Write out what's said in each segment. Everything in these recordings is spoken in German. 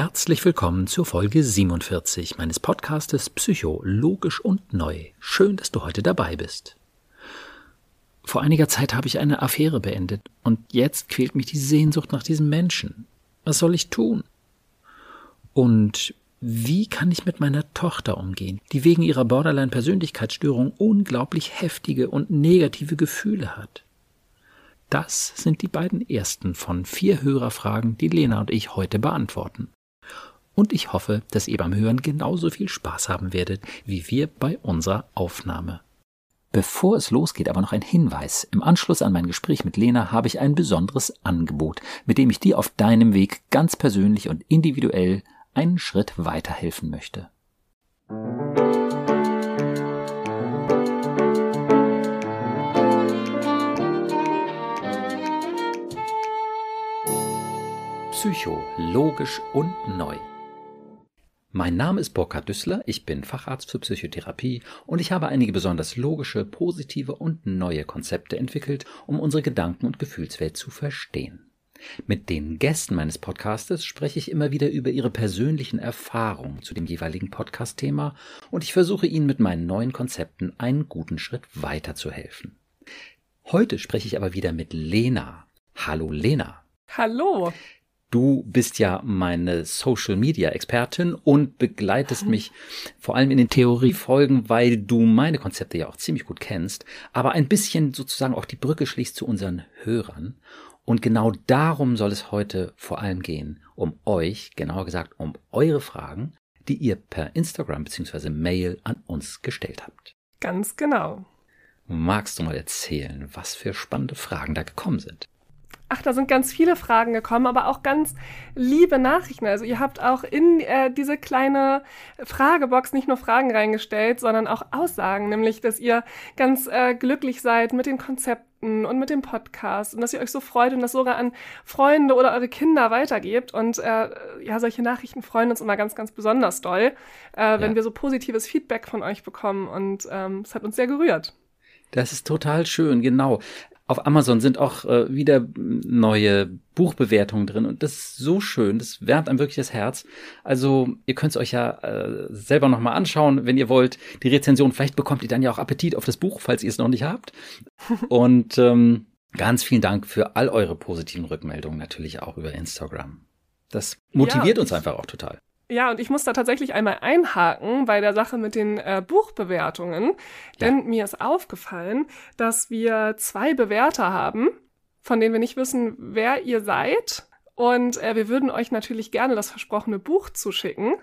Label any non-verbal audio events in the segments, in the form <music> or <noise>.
Herzlich willkommen zur Folge 47 meines Podcastes Psycho, logisch und neu. Schön, dass du heute dabei bist. Vor einiger Zeit habe ich eine Affäre beendet und jetzt quält mich die Sehnsucht nach diesem Menschen. Was soll ich tun? Und wie kann ich mit meiner Tochter umgehen, die wegen ihrer Borderline-Persönlichkeitsstörung unglaublich heftige und negative Gefühle hat? Das sind die beiden ersten von vier Hörerfragen, die Lena und ich heute beantworten und ich hoffe, dass ihr beim Hören genauso viel Spaß haben werdet wie wir bei unserer Aufnahme. Bevor es losgeht, aber noch ein Hinweis. Im Anschluss an mein Gespräch mit Lena habe ich ein besonderes Angebot, mit dem ich dir auf deinem Weg ganz persönlich und individuell einen Schritt weiterhelfen möchte. Psycho, logisch und neu. Mein Name ist Burkhard Düssler, ich bin Facharzt für Psychotherapie und ich habe einige besonders logische, positive und neue Konzepte entwickelt, um unsere Gedanken- und Gefühlswelt zu verstehen. Mit den Gästen meines Podcastes spreche ich immer wieder über ihre persönlichen Erfahrungen zu dem jeweiligen Podcast-Thema und ich versuche ihnen mit meinen neuen Konzepten einen guten Schritt weiterzuhelfen. Heute spreche ich aber wieder mit Lena. Hallo Lena. Hallo. Du bist ja meine Social Media Expertin und begleitest mich vor allem in den Theoriefolgen, weil du meine Konzepte ja auch ziemlich gut kennst, aber ein bisschen sozusagen auch die Brücke schließt zu unseren Hörern. Und genau darum soll es heute vor allem gehen, um euch, genauer gesagt, um eure Fragen, die ihr per Instagram bzw. Mail an uns gestellt habt. Ganz genau. Magst du mal erzählen, was für spannende Fragen da gekommen sind? Ach, da sind ganz viele Fragen gekommen, aber auch ganz liebe Nachrichten. Also ihr habt auch in äh, diese kleine Fragebox nicht nur Fragen reingestellt, sondern auch Aussagen, nämlich, dass ihr ganz äh, glücklich seid mit den Konzepten und mit dem Podcast und dass ihr euch so freut und das sogar an Freunde oder eure Kinder weitergebt. Und äh, ja, solche Nachrichten freuen uns immer ganz, ganz besonders doll, äh, wenn ja. wir so positives Feedback von euch bekommen. Und ähm, es hat uns sehr gerührt. Das ist total schön, genau auf Amazon sind auch äh, wieder neue Buchbewertungen drin und das ist so schön, das wärmt einem wirklich das Herz. Also ihr könnt es euch ja äh, selber nochmal anschauen, wenn ihr wollt. Die Rezension, vielleicht bekommt ihr dann ja auch Appetit auf das Buch, falls ihr es noch nicht habt. <laughs> Und ähm, ganz vielen Dank für all eure positiven Rückmeldungen, natürlich auch über Instagram. Das motiviert ja, uns einfach auch total. Ja, und ich muss da tatsächlich einmal einhaken bei der Sache mit den äh, Buchbewertungen, denn ja. mir ist aufgefallen, dass wir zwei Bewerter haben, von denen wir nicht wissen, wer ihr seid. Und äh, wir würden euch natürlich gerne das versprochene Buch zuschicken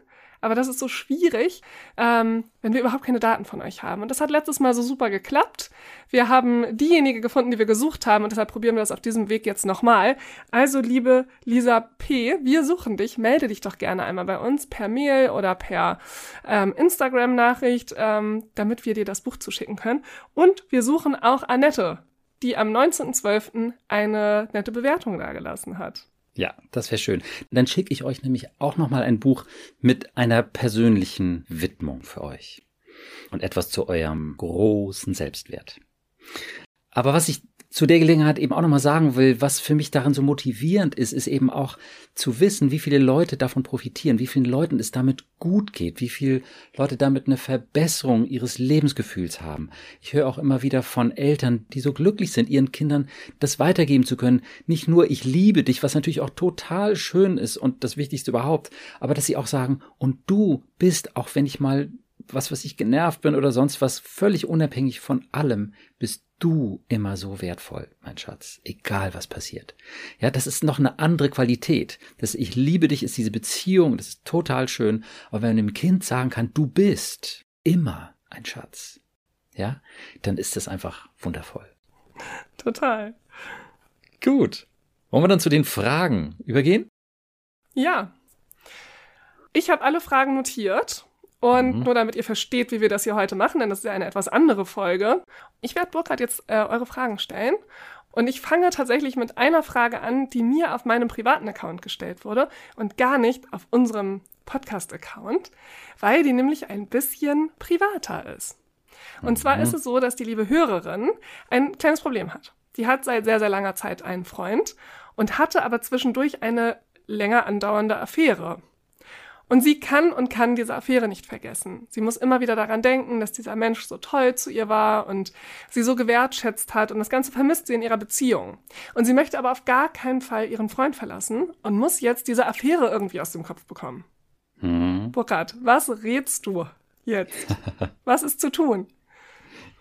aber das ist so schwierig, ähm, wenn wir überhaupt keine Daten von euch haben. Und das hat letztes Mal so super geklappt. Wir haben diejenige gefunden, die wir gesucht haben und deshalb probieren wir das auf diesem Weg jetzt nochmal. Also, liebe Lisa P., wir suchen dich. Melde dich doch gerne einmal bei uns per Mail oder per ähm, Instagram-Nachricht, ähm, damit wir dir das Buch zuschicken können. Und wir suchen auch Annette, die am 19.12. eine nette Bewertung dagelassen hat. Ja, das wäre schön. Dann schicke ich euch nämlich auch nochmal ein Buch mit einer persönlichen Widmung für euch. Und etwas zu eurem großen Selbstwert. Aber was ich zu der Gelegenheit eben auch nochmal sagen will, was für mich darin so motivierend ist, ist eben auch zu wissen, wie viele Leute davon profitieren, wie vielen Leuten es damit gut geht, wie viele Leute damit eine Verbesserung ihres Lebensgefühls haben. Ich höre auch immer wieder von Eltern, die so glücklich sind, ihren Kindern das weitergeben zu können. Nicht nur ich liebe dich, was natürlich auch total schön ist und das Wichtigste überhaupt, aber dass sie auch sagen, und du bist, auch wenn ich mal was, was ich genervt bin oder sonst was, völlig unabhängig von allem, bist du immer so wertvoll, mein Schatz, egal was passiert. Ja, das ist noch eine andere Qualität. Das Ich liebe dich ist diese Beziehung, das ist total schön. Aber wenn man dem Kind sagen kann, du bist immer ein Schatz, ja, dann ist das einfach wundervoll. Total. Gut. Wollen wir dann zu den Fragen übergehen? Ja. Ich habe alle Fragen notiert und mhm. nur damit ihr versteht, wie wir das hier heute machen, denn das ist ja eine etwas andere Folge. Ich werde Burkhard jetzt äh, eure Fragen stellen. Und ich fange tatsächlich mit einer Frage an, die mir auf meinem privaten Account gestellt wurde und gar nicht auf unserem Podcast-Account, weil die nämlich ein bisschen privater ist. Und mhm. zwar ist es so, dass die liebe Hörerin ein kleines Problem hat. Die hat seit sehr, sehr langer Zeit einen Freund und hatte aber zwischendurch eine länger andauernde Affäre Und sie kann und kann diese Affäre nicht vergessen. Sie muss immer wieder daran denken, dass dieser Mensch so toll zu ihr war und sie so gewertschätzt hat und das Ganze vermisst sie in ihrer Beziehung. Und sie möchte aber auf gar keinen Fall ihren Freund verlassen und muss jetzt diese Affäre irgendwie aus dem Kopf bekommen. Hm. Burkhard, was rätst du jetzt? <laughs> was ist zu tun?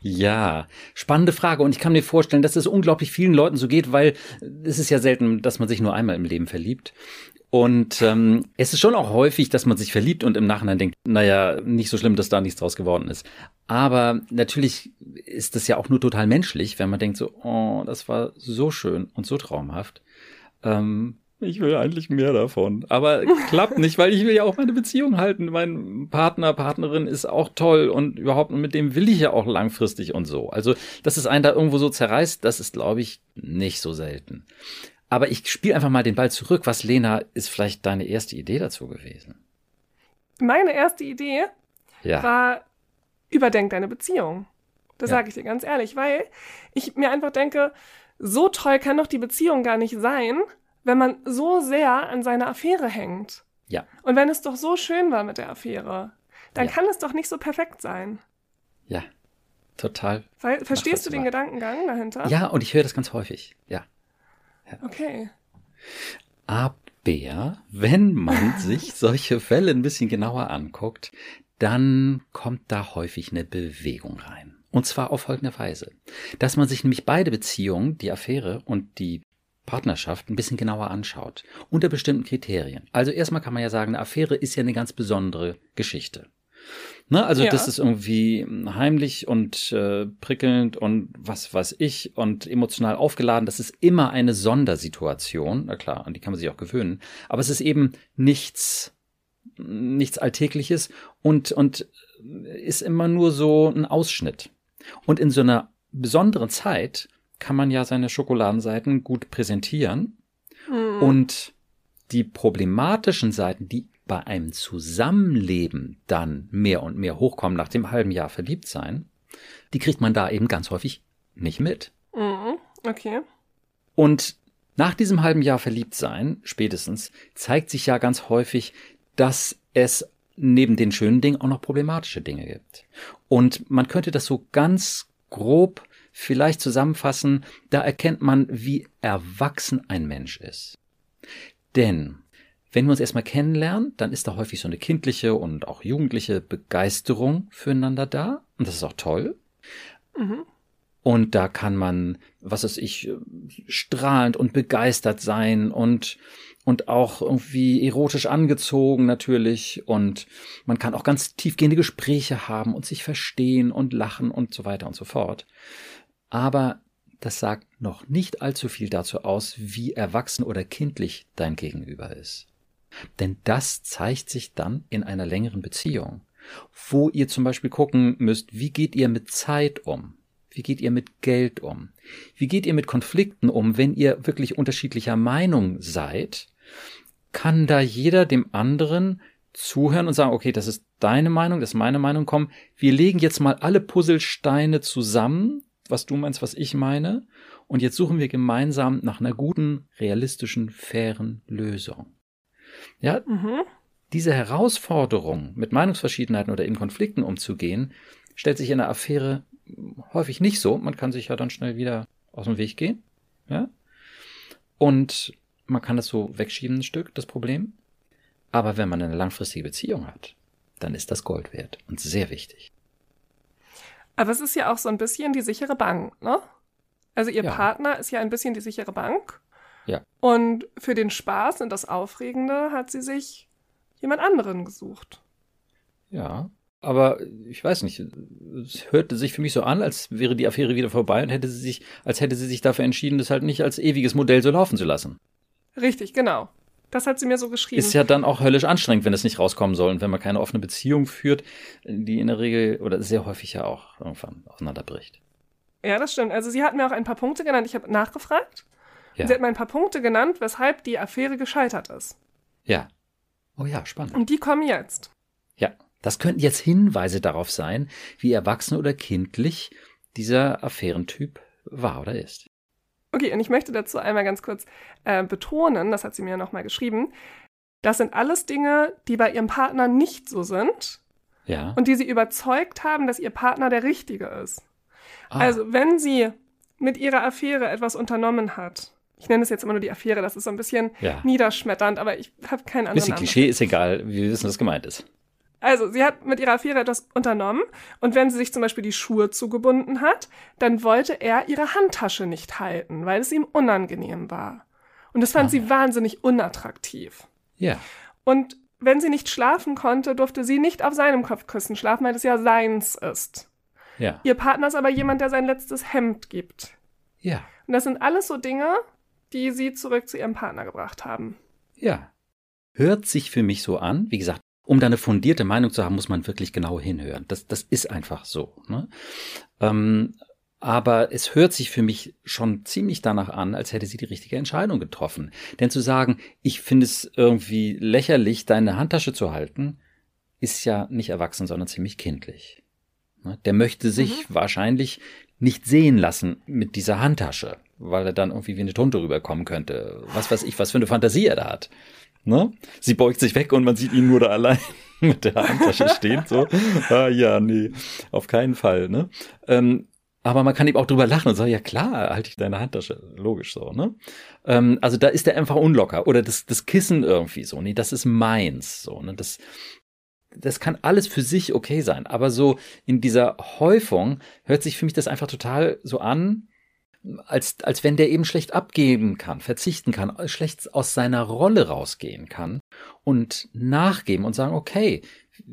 Ja, spannende Frage. Und ich kann mir vorstellen, dass es unglaublich vielen Leuten so geht, weil es ist ja selten, dass man sich nur einmal im Leben verliebt. Und ähm, es ist schon auch häufig, dass man sich verliebt und im Nachhinein denkt, naja, nicht so schlimm, dass da nichts draus geworden ist. Aber natürlich ist das ja auch nur total menschlich, wenn man denkt so, oh, das war so schön und so traumhaft. Ähm, ich will eigentlich mehr davon. Aber <laughs> klappt nicht, weil ich will ja auch meine Beziehung halten. Mein Partner, Partnerin ist auch toll und überhaupt, mit dem will ich ja auch langfristig und so. Also, dass es einen da irgendwo so zerreißt, das ist, glaube ich, nicht so selten. Aber ich spiele einfach mal den Ball zurück. Was, Lena, ist vielleicht deine erste Idee dazu gewesen? Meine erste Idee ja. war, überdenk deine Beziehung. Das ja. sage ich dir ganz ehrlich, weil ich mir einfach denke, so toll kann doch die Beziehung gar nicht sein, wenn man so sehr an seiner Affäre hängt. Ja. Und wenn es doch so schön war mit der Affäre, dann ja. kann es doch nicht so perfekt sein. Ja, total. Weil, verstehst du den Gedankengang dahinter? Ja, und ich höre das ganz häufig. Ja. Okay. Aber wenn man <laughs> sich solche Fälle ein bisschen genauer anguckt, dann kommt da häufig eine Bewegung rein. Und zwar auf folgende Weise. Dass man sich nämlich beide Beziehungen, die Affäre und die Partnerschaft ein bisschen genauer anschaut. Unter bestimmten Kriterien. Also erstmal kann man ja sagen, eine Affäre ist ja eine ganz besondere Geschichte. Ne? Also ja. das ist irgendwie heimlich und äh, prickelnd und was weiß ich und emotional aufgeladen. Das ist immer eine Sondersituation. Na klar, an die kann man sich auch gewöhnen. Aber es ist eben nichts, nichts Alltägliches und, und ist immer nur so ein Ausschnitt. Und in so einer besonderen Zeit kann man ja seine Schokoladenseiten gut präsentieren. Mhm. Und die problematischen Seiten, die bei einem Zusammenleben dann mehr und mehr hochkommen nach dem halben Jahr verliebt sein, die kriegt man da eben ganz häufig nicht mit. Mhm, okay. Und nach diesem halben Jahr verliebt sein, spätestens, zeigt sich ja ganz häufig, dass es neben den schönen Dingen auch noch problematische Dinge gibt. Und man könnte das so ganz grob vielleicht zusammenfassen, da erkennt man, wie erwachsen ein Mensch ist. Denn wenn wir uns erstmal kennenlernen, dann ist da häufig so eine kindliche und auch jugendliche Begeisterung füreinander da. Und das ist auch toll. Mhm. Und da kann man, was weiß ich, strahlend und begeistert sein und, und auch irgendwie erotisch angezogen natürlich. Und man kann auch ganz tiefgehende Gespräche haben und sich verstehen und lachen und so weiter und so fort. Aber das sagt noch nicht allzu viel dazu aus, wie erwachsen oder kindlich dein Gegenüber ist. Denn das zeigt sich dann in einer längeren Beziehung, wo ihr zum Beispiel gucken müsst, wie geht ihr mit Zeit um? Wie geht ihr mit Geld um? Wie geht ihr mit Konflikten um, wenn ihr wirklich unterschiedlicher Meinung seid? Kann da jeder dem anderen zuhören und sagen, okay, das ist deine Meinung, das ist meine Meinung, komm, wir legen jetzt mal alle Puzzlesteine zusammen, was du meinst, was ich meine, und jetzt suchen wir gemeinsam nach einer guten, realistischen, fairen Lösung. Ja, mhm. diese Herausforderung, mit Meinungsverschiedenheiten oder in Konflikten umzugehen, stellt sich in einer Affäre häufig nicht so. Man kann sich ja dann schnell wieder aus dem Weg gehen. Ja? Und man kann das so wegschieben, ein Stück, das Problem. Aber wenn man eine langfristige Beziehung hat, dann ist das Gold wert und sehr wichtig. Aber es ist ja auch so ein bisschen die sichere Bank, ne? Also ihr ja. Partner ist ja ein bisschen die sichere Bank. Ja. Und für den Spaß und das Aufregende hat sie sich jemand anderen gesucht. Ja, aber ich weiß nicht, es hörte sich für mich so an, als wäre die Affäre wieder vorbei und hätte sie sich, als hätte sie sich dafür entschieden, das halt nicht als ewiges Modell so laufen zu lassen. Richtig, genau. Das hat sie mir so geschrieben. Ist ja dann auch höllisch anstrengend, wenn es nicht rauskommen soll und wenn man keine offene Beziehung führt, die in der Regel oder sehr häufig ja auch irgendwann auseinanderbricht. Ja, das stimmt. Also sie hat mir auch ein paar Punkte genannt. Ich habe nachgefragt. Ja. Sie hat mir ein paar Punkte genannt, weshalb die Affäre gescheitert ist. Ja. Oh ja, spannend. Und die kommen jetzt. Ja. Das könnten jetzt Hinweise darauf sein, wie erwachsen oder kindlich dieser Affärentyp war oder ist. Okay, und ich möchte dazu einmal ganz kurz äh, betonen, das hat sie mir nochmal geschrieben, Das sind alles Dinge, die bei ihrem Partner nicht so sind Ja. und die sie überzeugt haben, dass ihr Partner der Richtige ist. Ah, Also, wenn sie mit ihrer Affäre etwas unternommen hat, ich nenne es jetzt immer nur die Affäre, das ist so ein bisschen Ja. niederschmetternd, aber ich habe keinen anderen bisschen. Klischee ist egal. Wir wissen, was gemeint ist. Also, sie hat mit ihrer Affäre etwas unternommen und wenn sie sich zum Beispiel die Schuhe zugebunden hat, dann wollte er ihre Handtasche nicht halten, weil es ihm unangenehm war. Und das fand Ah. sie wahnsinnig unattraktiv. Ja. Und wenn sie nicht schlafen konnte, durfte sie nicht auf seinem Kopfkissen schlafen, weil das ja seins ist. Ja. Ihr Partner ist aber jemand, der sein letztes Hemd gibt. Ja. Und das sind alles so Dinge, die sie zurück zu ihrem Partner gebracht haben. Ja. Hört sich für mich so an. Wie gesagt, um da eine fundierte Meinung zu haben, muss man wirklich genau hinhören. Das, das ist einfach so. Ne? Ähm, aber es hört sich für mich schon ziemlich danach an, als hätte sie die richtige Entscheidung getroffen. Denn zu sagen, ich finde es irgendwie lächerlich, deine Handtasche zu halten, ist ja nicht erwachsen, sondern ziemlich kindlich. Ne? Der möchte sich wahrscheinlich nicht sehen lassen mit dieser Handtasche, weil er dann irgendwie wie eine Tunte rüberkommen könnte. Was weiß ich, was für eine Fantasie er da hat. Ne? Sie beugt sich weg und man sieht ihn nur da allein <laughs> mit der Handtasche stehen. So, ah, ja, nee, auf keinen Fall. Ne? Ähm, aber man kann eben auch drüber lachen und sagen, ja klar, halte ich deine Handtasche. Logisch so, ne? Ähm, also da ist er einfach unlocker. Oder das, das Kissen irgendwie so. Nee, das ist meins. So, ne? Das, das kann alles für sich okay sein. Aber so in dieser Häufung hört sich für mich das einfach total so an, als, als wenn der eben schlecht abgeben kann, verzichten kann, schlecht aus seiner Rolle rausgehen kann und nachgeben und sagen, okay,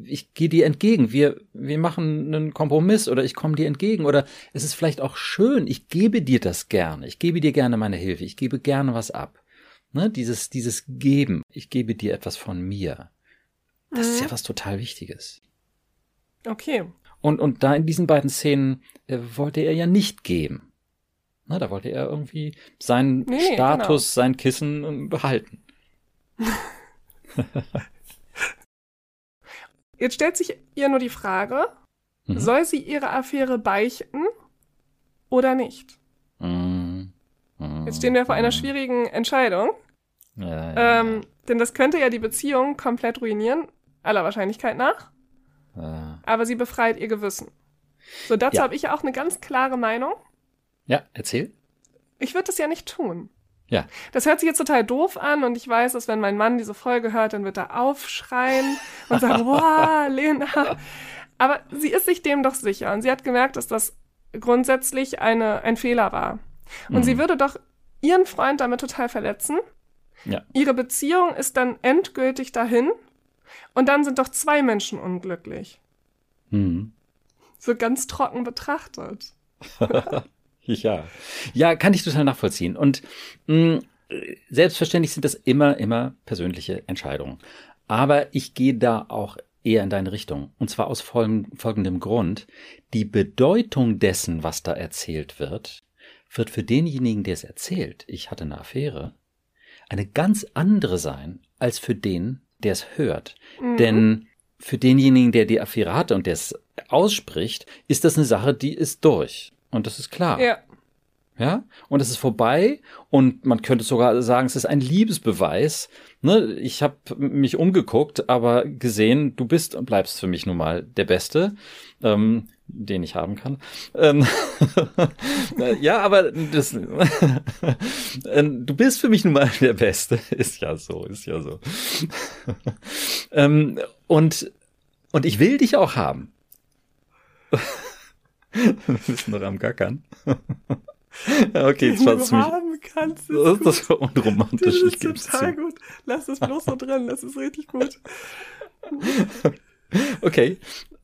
ich gehe dir entgegen, wir, wir machen einen Kompromiss oder ich komme dir entgegen oder es ist vielleicht auch schön, ich gebe dir das gerne, ich gebe dir gerne meine Hilfe, ich gebe gerne was ab. Ne, dieses, dieses Geben, ich gebe dir etwas von mir. Das ist Mhm. ja was total Wichtiges. Okay. Und, und da in diesen beiden Szenen äh, wollte er ja nicht geben. Na, da wollte er irgendwie seinen Nee, nee, Status, sein Kissen ähm, behalten. <laughs> Jetzt stellt sich ihr nur die Frage, Mhm. soll sie ihre Affäre beichten oder nicht? Mhm. Jetzt stehen wir vor einer Mhm. schwierigen Entscheidung, Ja, ja, ähm, denn das könnte ja die Beziehung komplett ruinieren, aller Wahrscheinlichkeit nach, ja. aber sie befreit ihr Gewissen. So, dazu habe ich ja auch eine ganz klare Meinung. Ja, erzähl. Ich würde das ja nicht tun. Ja. Das hört sich jetzt total doof an und ich weiß, dass wenn mein Mann diese Folge hört, dann wird er aufschreien und sagen, <laughs> boah, Lena. Aber sie ist sich dem doch sicher und sie hat gemerkt, dass das grundsätzlich eine, ein Fehler war. Und Mhm. sie würde doch ihren Freund damit total verletzen. Ja. Ihre Beziehung ist dann endgültig dahin und dann sind doch zwei Menschen unglücklich. Mhm. So ganz trocken betrachtet. <laughs> <laughs> Ja. Ja, kann ich total nachvollziehen. Und mh, selbstverständlich sind das immer, immer persönliche Entscheidungen. Aber ich gehe da auch eher in deine Richtung. Und zwar aus folgen- folgendem Grund. Die Bedeutung dessen, was da erzählt wird, wird für denjenigen, der es erzählt, ich hatte eine Affäre, eine ganz andere sein, als für den, der es hört. Mhm. Denn für denjenigen, der die Affäre hatte und der es ausspricht, ist das eine Sache, die ist durch. Und das ist klar. Ja. Ja, und es ist vorbei und man könnte sogar sagen, es ist ein Liebesbeweis. Ne? Ich habe mich umgeguckt, aber gesehen, du bist und bleibst für mich nun mal der Beste, ähm, den ich haben kann. Ähm, <laughs> ja, aber das, <laughs> ähm, du bist für mich nun mal der Beste. <laughs> Ist ja so, ist ja so. ähm, und, und ich will dich auch haben. Wir bist noch am Gackern. <laughs> Okay, jetzt war mich. haben kannst, ist Das so unromantisch, Das ich ist geb's total zu. gut. Lass es bloß so drin, das ist richtig gut. <laughs> Okay.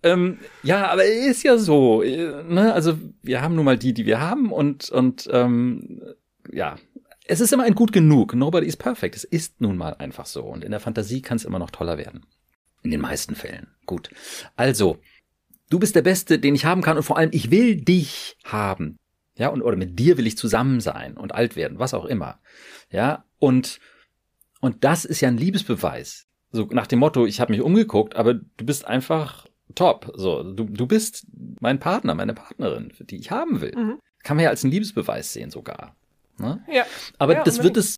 Ähm, ja, aber ist ja so. äh, Ne? Also wir haben nun mal die, die wir haben und, und ähm, ja, es ist immer ein gut genug. Nobody is perfect. Es ist nun mal einfach so. Und in der Fantasie kann es immer noch toller werden. In den meisten Fällen. Gut. Also, du bist der Beste, den ich haben kann und vor allem, ich will dich haben. Ja, und oder mit dir will ich zusammen sein und alt werden, was auch immer. Ja, und und das ist ja ein Liebesbeweis. So nach dem Motto, ich habe mich umgeguckt, aber du bist einfach top. So, du, du bist mein Partner, meine Partnerin, die ich haben will. Mhm. Kann man ja als einen Liebesbeweis sehen sogar. Ne? Ja. Aber Ja, das wird unbedingt. es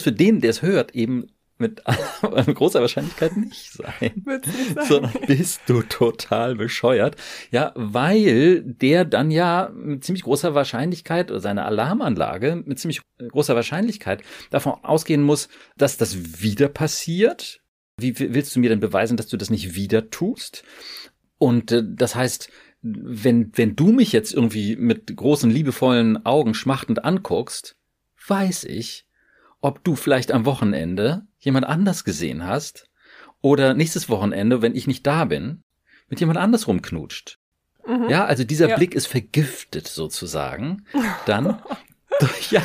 für den, der es hört, eben mit <laughs> großer Wahrscheinlichkeit nicht sein, nicht sein. sondern bist du total bescheuert. Ja, weil der dann ja mit ziemlich großer Wahrscheinlichkeit oder seine Alarmanlage mit ziemlich großer Wahrscheinlichkeit davon ausgehen muss, dass das wieder passiert. Wie willst du mir denn beweisen, dass du das nicht wieder tust? Und äh, das heißt, wenn, wenn du mich jetzt irgendwie mit großen, liebevollen Augen schmachtend anguckst, weiß ich, ob du vielleicht am Wochenende jemand anders gesehen hast oder nächstes Wochenende, wenn ich nicht da bin, mit jemand anders rumknutscht. Mhm. Ja, also dieser ja. Blick ist vergiftet sozusagen. <laughs> Dann, <laughs> ja,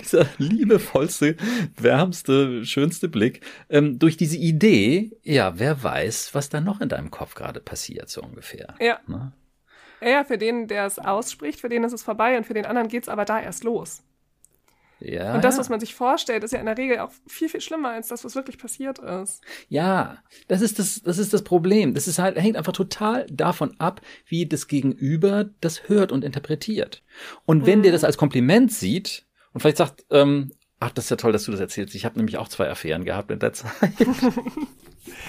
dieser liebevollste, wärmste, schönste Blick, ähm, durch diese Idee, ja, wer weiß, was da noch in deinem Kopf gerade passiert, so ungefähr. Ja. Ne? Ja, für den, der es ausspricht, für den ist es vorbei und für den anderen geht's aber da erst los. Ja, und das, ja. was man sich vorstellt, ist ja in der Regel auch viel, viel schlimmer als das, was wirklich passiert ist. Ja, das ist das, das ist das Problem. Das ist halt, hängt einfach total davon ab, wie das Gegenüber das hört und interpretiert. Und wenn mhm. der das als Kompliment sieht und vielleicht sagt, ähm, ach, das ist ja toll, dass du das erzählst. Ich habe nämlich auch zwei Affären gehabt in der Zeit. <laughs>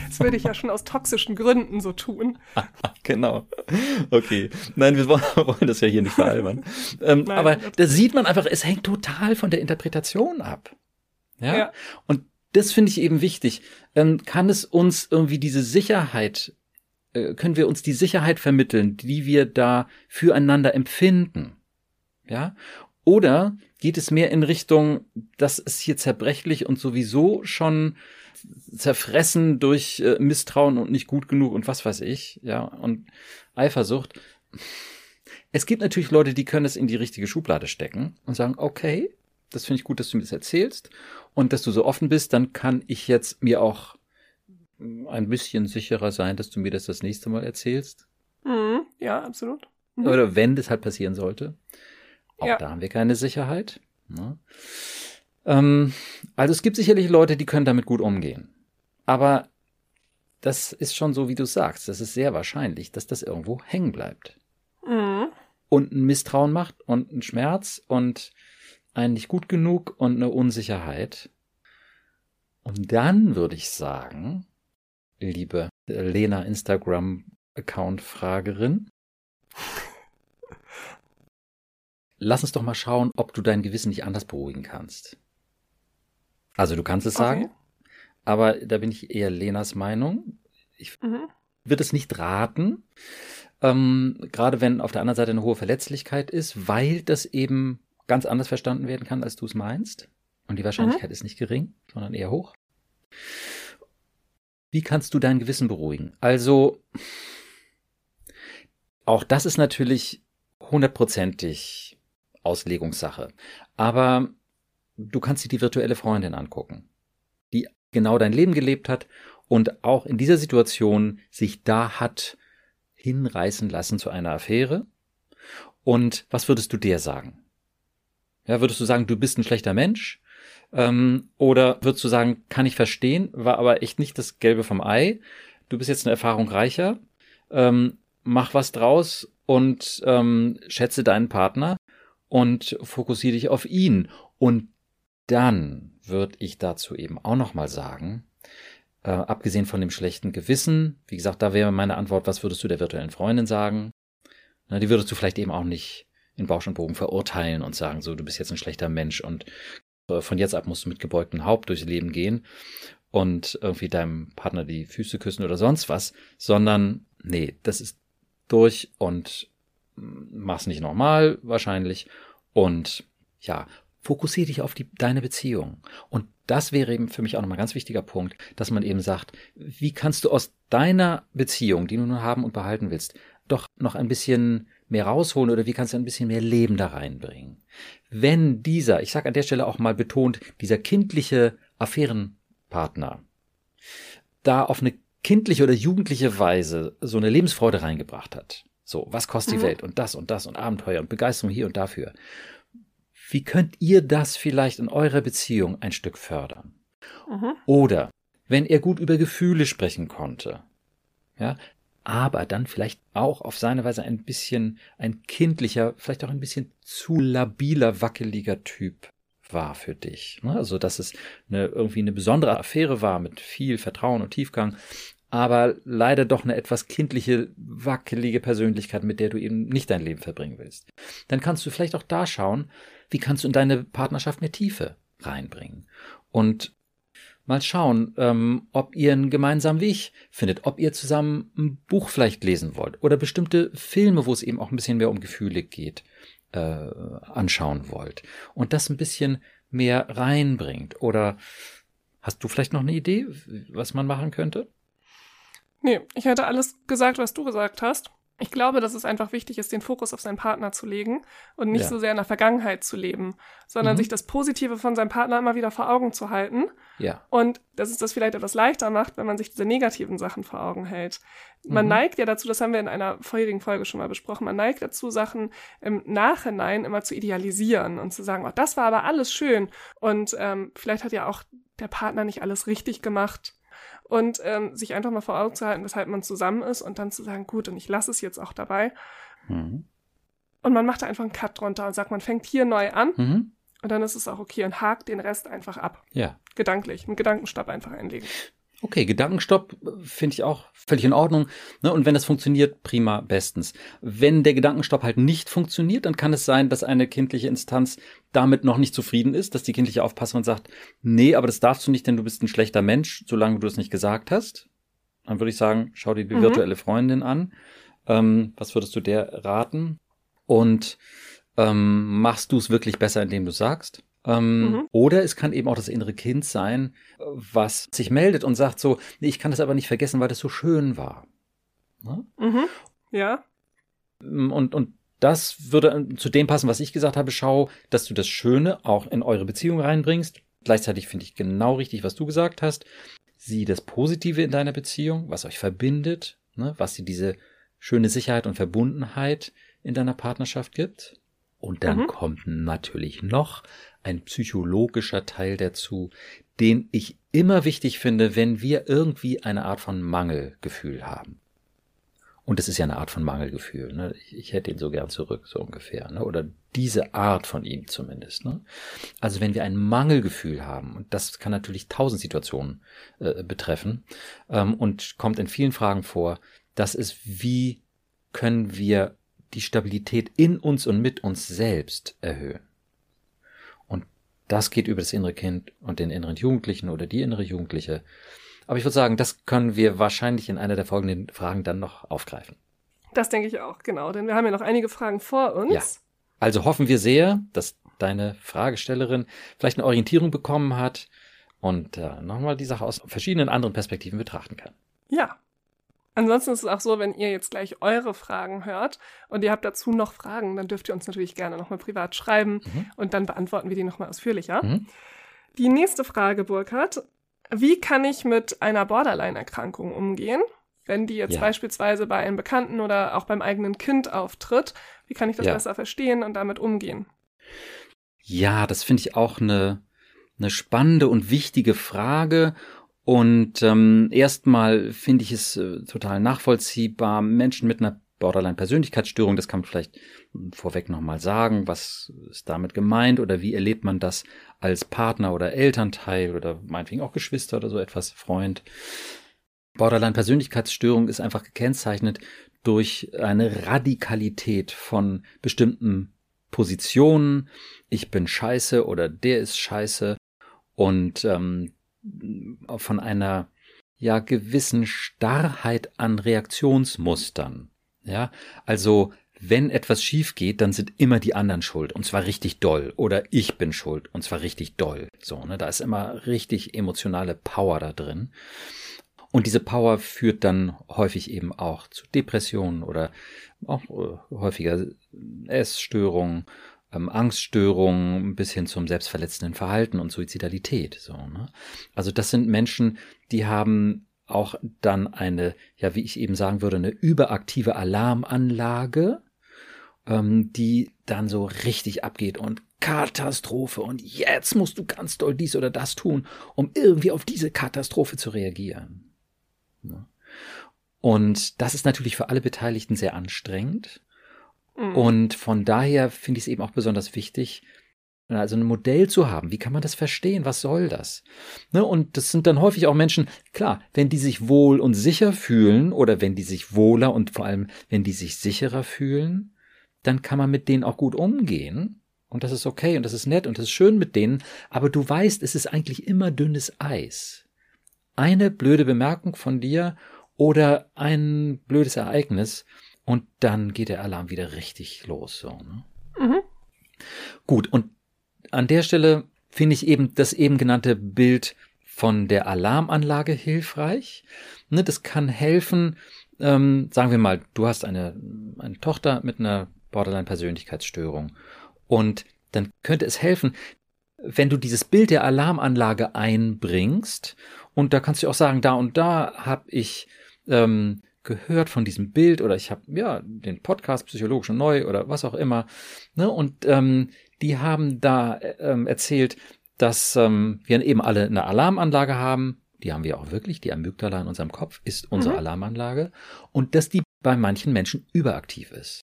Das würde ich ja schon aus toxischen Gründen so tun. <laughs> genau. Okay. Nein, wir <laughs> wollen das ja hier nicht veralbern. ähm, Nein, aber da sieht man einfach, es hängt total von der Interpretation ab. Ja. ja. Und das finde ich eben wichtig. Ähm, kann es uns irgendwie diese Sicherheit, äh, können wir uns die Sicherheit vermitteln, die wir da füreinander empfinden? Ja. Oder geht es mehr in Richtung, das ist hier zerbrechlich und sowieso schon zerfressen durch äh, Misstrauen und nicht gut genug und was weiß ich, ja, und Eifersucht. Es gibt natürlich Leute, die können es in die richtige Schublade stecken und sagen, okay, das finde ich gut, dass du mir das erzählst und dass du so offen bist, dann kann ich jetzt mir auch ein bisschen sicherer sein, dass du mir das das nächste Mal erzählst. Mhm, ja, absolut. Mhm. Oder wenn das halt passieren sollte. Auch ja. da haben wir keine Sicherheit. Ne? Ähm, also es gibt sicherlich Leute, die können damit gut umgehen. Aber das ist schon so, wie du sagst. Das ist sehr wahrscheinlich, dass das irgendwo hängen bleibt. Mhm. Und ein Misstrauen macht und ein Schmerz und ein nicht gut genug und eine Unsicherheit. Und dann würde ich sagen, liebe Lena Instagram-Account-Fragerin, <laughs> lass uns doch mal schauen, ob du dein Gewissen nicht anders beruhigen kannst. Also du kannst es sagen, aber da bin ich eher Lenas Meinung. Ich mhm. würde es nicht raten, ähm, gerade wenn auf der anderen Seite eine hohe Verletzlichkeit ist, weil das eben ganz anders verstanden werden kann, als du es meinst. Und die Wahrscheinlichkeit mhm. ist nicht gering, sondern eher hoch. Wie kannst du dein Gewissen beruhigen? Also, auch das ist natürlich hundertprozentig Auslegungssache. Aber du kannst dir die virtuelle Freundin angucken, die genau dein Leben gelebt hat und auch in dieser Situation sich da hat hinreißen lassen zu einer Affäre. Und was würdest du der sagen? Ja, würdest du sagen, du bist ein schlechter Mensch? Ähm, oder würdest du sagen, kann ich verstehen, war aber echt nicht das Gelbe vom Ei. Du bist jetzt eine Erfahrung reicher. Ähm, mach was draus und ähm, schätze deinen Partner und fokussiere dich auf ihn. Und dann würde ich dazu eben auch nochmal sagen, äh, abgesehen von dem schlechten Gewissen, wie gesagt, da wäre meine Antwort, was würdest du der virtuellen Freundin sagen? Na, die würdest du vielleicht eben auch nicht in Bausch und Bogen verurteilen und sagen, so, du bist jetzt ein schlechter Mensch und äh, von jetzt ab musst du mit gebeugtem Haupt durchs Leben gehen und irgendwie deinem Partner die Füße küssen oder sonst was, sondern nee, das ist durch und mm, mach's nicht normal wahrscheinlich und ja, fokussiere dich auf die, deine Beziehung. Und das wäre eben für mich auch nochmal ein ganz wichtiger Punkt, dass man eben sagt, wie kannst du aus deiner Beziehung, die du nun haben und behalten willst, doch noch ein bisschen mehr rausholen oder wie kannst du ein bisschen mehr Leben da reinbringen? Wenn dieser, ich sage an der Stelle auch mal betont, dieser kindliche Affärenpartner da auf eine kindliche oder jugendliche Weise so eine Lebensfreude reingebracht hat, so, was kostet mhm. die Welt und das und das und Abenteuer und Begeisterung hier und dafür. Wie könnt ihr das vielleicht in eurer Beziehung ein Stück fördern? Mhm. Oder wenn er gut über Gefühle sprechen konnte, ja, aber dann vielleicht auch auf seine Weise ein bisschen ein kindlicher, vielleicht auch ein bisschen zu labiler, wackeliger Typ war für dich. Ne? Also, dass es eine, irgendwie eine besondere Affäre war mit viel Vertrauen und Tiefgang, aber leider doch eine etwas kindliche, wackelige Persönlichkeit, mit der du eben nicht dein Leben verbringen willst. Dann kannst du vielleicht auch da schauen, wie kannst du in deine Partnerschaft mehr Tiefe reinbringen. Und mal schauen, ähm, ob ihr einen gemeinsamen Weg findet, ob ihr zusammen ein Buch vielleicht lesen wollt oder bestimmte Filme, wo es eben auch ein bisschen mehr um Gefühle geht, äh, anschauen wollt und das ein bisschen mehr reinbringt. Oder hast du vielleicht noch eine Idee, was man machen könnte? Nee, ich hätte alles gesagt, was du gesagt hast. Ich glaube, dass es einfach wichtig ist, den Fokus auf seinen Partner zu legen und nicht ja. so sehr in der Vergangenheit zu leben, sondern mhm. sich das Positive von seinem Partner immer wieder vor Augen zu halten. Ja. Und dass es das vielleicht etwas leichter macht, wenn man sich diese negativen Sachen vor Augen hält. Man mhm. neigt ja dazu, das haben wir in einer vorherigen Folge schon mal besprochen, man neigt dazu, Sachen im Nachhinein immer zu idealisieren und zu sagen, oh, das war aber alles schön. Und ähm, vielleicht hat ja auch der Partner nicht alles richtig gemacht und ähm, sich einfach mal vor Augen zu halten, weshalb man zusammen ist und dann zu sagen, gut, und ich lasse es jetzt auch dabei. Mhm. Und man macht da einfach einen Cut drunter und sagt, man fängt hier neu an mhm. und dann ist es auch okay und hakt den Rest einfach ab. Ja. Gedanklich, einen Gedankenstab einfach einlegen. Okay, Gedankenstopp finde ich auch völlig in Ordnung. Ne? Und wenn das funktioniert, prima, bestens. Wenn der Gedankenstopp halt nicht funktioniert, dann kann es sein, dass eine kindliche Instanz damit noch nicht zufrieden ist, dass die kindliche Aufpasserin sagt, nee, aber das darfst du nicht, denn du bist ein schlechter Mensch, solange du es nicht gesagt hast. Dann würde ich sagen, schau dir die mhm. virtuelle Freundin an. Ähm, was würdest du der raten? Und ähm, machst du es wirklich besser, indem du sagst? Ähm, mhm. Oder es kann eben auch das innere Kind sein, was sich meldet und sagt so, nee, ich kann das aber nicht vergessen, weil das so schön war. Ne? Mhm. Ja. Mm, und, und das würde zu dem passen, was ich gesagt habe. Schau, dass du das Schöne auch in eure Beziehung reinbringst. Gleichzeitig finde ich genau richtig, was du gesagt hast. Sieh das Positive in deiner Beziehung, was euch verbindet, ne, was dir diese schöne Sicherheit und Verbundenheit in deiner Partnerschaft gibt. Und dann mhm. kommt natürlich noch ein psychologischer Teil dazu, den ich immer wichtig finde, wenn wir irgendwie eine Art von Mangelgefühl haben. Und es ist ja eine Art von Mangelgefühl. Ne? Ich, ich, hätte ihn so gern zurück, so ungefähr. Ne? Oder diese Art von ihm zumindest. Ne? Also wenn wir ein Mangelgefühl haben, und das kann natürlich tausend Situationen äh, betreffen ähm, und kommt in vielen Fragen vor, das ist, wie können wir die Stabilität in uns und mit uns selbst erhöhen. Und das geht über das innere Kind und den inneren Jugendlichen oder die innere Jugendliche. Aber ich würde sagen, das können wir wahrscheinlich in einer der folgenden Fragen dann noch aufgreifen. Das denke ich auch, genau, denn wir haben ja noch einige Fragen vor uns. Ja. Also hoffen wir sehr, dass deine Fragestellerin vielleicht eine Orientierung bekommen hat und äh, nochmal die Sache aus verschiedenen anderen Perspektiven betrachten kann. Ja, Ansonsten ist es auch so, wenn ihr jetzt gleich eure Fragen hört und ihr habt dazu noch Fragen, dann dürft ihr uns natürlich gerne nochmal privat schreiben mhm. und dann beantworten wir die nochmal ausführlicher. Mhm. Die nächste Frage, Burkhard. Wie kann ich mit einer Borderline-Erkrankung umgehen, wenn die jetzt ja. beispielsweise bei einem Bekannten oder auch beim eigenen Kind auftritt? Wie kann ich das ja. besser verstehen und damit umgehen? Ja, das finde ich auch eine, eine spannende und wichtige Frage. Und ähm, erstmal finde ich es äh, total nachvollziehbar, Menschen mit einer Borderline-Persönlichkeitsstörung, das kann man vielleicht vorweg nochmal sagen, was ist damit gemeint oder wie erlebt man das als Partner oder Elternteil oder meinetwegen auch Geschwister oder so etwas, Freund. Borderline-Persönlichkeitsstörung ist einfach gekennzeichnet durch eine Radikalität von bestimmten Positionen. Ich bin scheiße oder der ist scheiße. Und ähm, von einer ja gewissen Starrheit an Reaktionsmustern. Ja, also wenn etwas schief geht, dann sind immer die anderen schuld und zwar richtig doll oder ich bin schuld und zwar richtig doll. So, ne, da ist immer richtig emotionale Power da drin. Und diese Power führt dann häufig eben auch zu Depressionen oder auch äh, häufiger Essstörungen ähm, Angststörungen bis hin zum selbstverletzenden Verhalten und Suizidalität. So, ne? Also das sind Menschen, die haben auch dann eine, ja, wie ich eben sagen würde, eine überaktive Alarmanlage, ähm, die dann so richtig abgeht und Katastrophe und jetzt musst du ganz doll dies oder das tun, um irgendwie auf diese Katastrophe zu reagieren. Ne? Und das ist natürlich für alle Beteiligten sehr anstrengend. Mhm. Und von daher finde ich es eben auch besonders wichtig, also ein Modell zu haben. Wie kann man das verstehen? Was soll das? Ne? Und das sind dann häufig auch Menschen, klar, wenn die sich wohl und sicher fühlen oder wenn die sich wohler und vor allem, wenn die sich sicherer fühlen, dann kann man mit denen auch gut umgehen. Und das ist okay und das ist nett und das ist schön mit denen. Aber du weißt, es ist eigentlich immer dünnes Eis. Eine blöde Bemerkung von dir oder ein blödes Ereignis und dann geht der Alarm wieder richtig los. So, ne? mhm. Gut, und an der Stelle finde ich eben das eben genannte Bild von der Alarmanlage hilfreich. Ne, das kann helfen, ähm, sagen wir mal, du hast eine, eine Tochter mit einer Borderline-Persönlichkeitsstörung und dann könnte es helfen, wenn du dieses Bild der Alarmanlage einbringst und da kannst du auch sagen, da und da habe ich ähm, gehört von diesem Bild oder ich habe ja den Podcast psychologisch und neu oder was auch immer ne und ähm, die haben da ähm, erzählt, dass ähm, wir eben alle eine Alarmanlage haben. Die haben wir auch wirklich. Die Amygdala in unserem Kopf ist unsere mhm. Alarmanlage. Und dass die bei manchen Menschen überaktiv ist.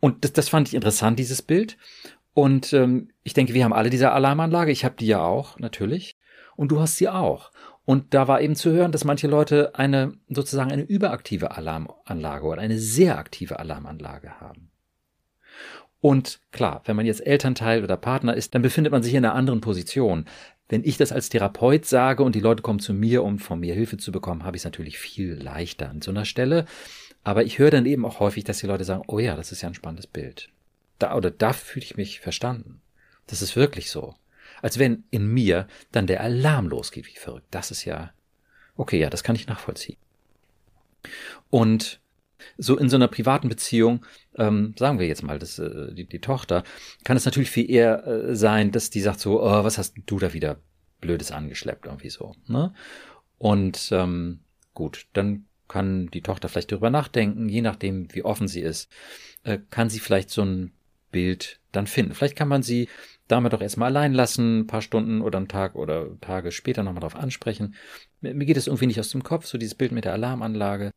Und das, das fand ich interessant, dieses Bild. Und ähm, ich denke, wir haben alle diese Alarmanlage. Ich habe die ja auch, natürlich. Und du hast sie auch. Und da war eben zu hören, dass manche Leute eine sozusagen eine überaktive Alarmanlage oder eine sehr aktive Alarmanlage haben. Und klar, wenn man jetzt Elternteil oder Partner ist, dann befindet man sich in einer anderen Position. Wenn ich das als Therapeut sage und die Leute kommen zu mir, um von mir Hilfe zu bekommen, habe ich es natürlich viel leichter an so einer Stelle. Aber ich höre dann eben auch häufig, dass die Leute sagen, oh ja, das ist ja ein spannendes Bild. Da oder da fühle ich mich verstanden. Das ist wirklich so. Als wenn in mir dann der Alarm losgeht wie verrückt. Das ist ja, okay, ja, das kann ich nachvollziehen. Und so in so einer privaten Beziehung, ähm, sagen wir jetzt mal, das, äh, die, die Tochter, kann es natürlich viel eher äh, sein, dass die sagt so, oh, was hast du da wieder Blödes angeschleppt, irgendwie so. Ne? Und ähm, gut, dann kann die Tochter vielleicht darüber nachdenken, je nachdem, wie offen sie ist, äh, kann sie vielleicht so ein Bild dann finden. Vielleicht kann man sie damit doch erstmal allein lassen, ein paar Stunden oder einen Tag oder Tage später nochmal darauf ansprechen. Mir, mir geht es irgendwie nicht aus dem Kopf, so dieses Bild mit der Alarmanlage.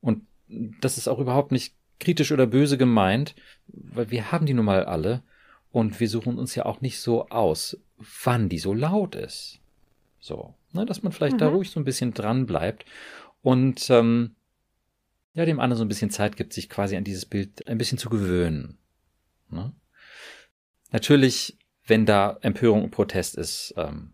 Und das ist auch überhaupt nicht kritisch oder böse gemeint, weil wir haben die nun mal alle und wir suchen uns ja auch nicht so aus, wann die so laut ist. So, ne, dass man vielleicht mhm. da ruhig so ein bisschen dran bleibt und ähm, ja, dem anderen so ein bisschen Zeit gibt, sich quasi an dieses Bild ein bisschen zu gewöhnen. Ne? Natürlich, wenn da Empörung und Protest ist, ähm,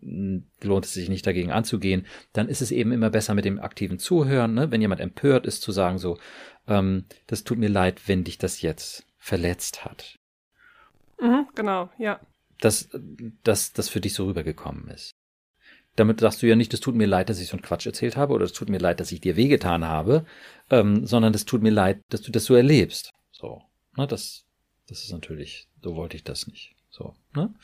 lohnt es sich nicht dagegen anzugehen, dann ist es eben immer besser mit dem aktiven Zuhören, ne? wenn jemand empört ist, zu sagen so, ähm, das tut mir leid, wenn dich das jetzt verletzt hat. Mhm, genau, ja. Dass, dass das für dich so rübergekommen ist. Damit sagst du ja nicht, es tut mir leid, dass ich so einen Quatsch erzählt habe oder es tut mir leid, dass ich dir wehgetan habe, ähm, sondern es tut mir leid, dass du das so erlebst. So, ne, das, das ist natürlich, so wollte ich das nicht. So, ne?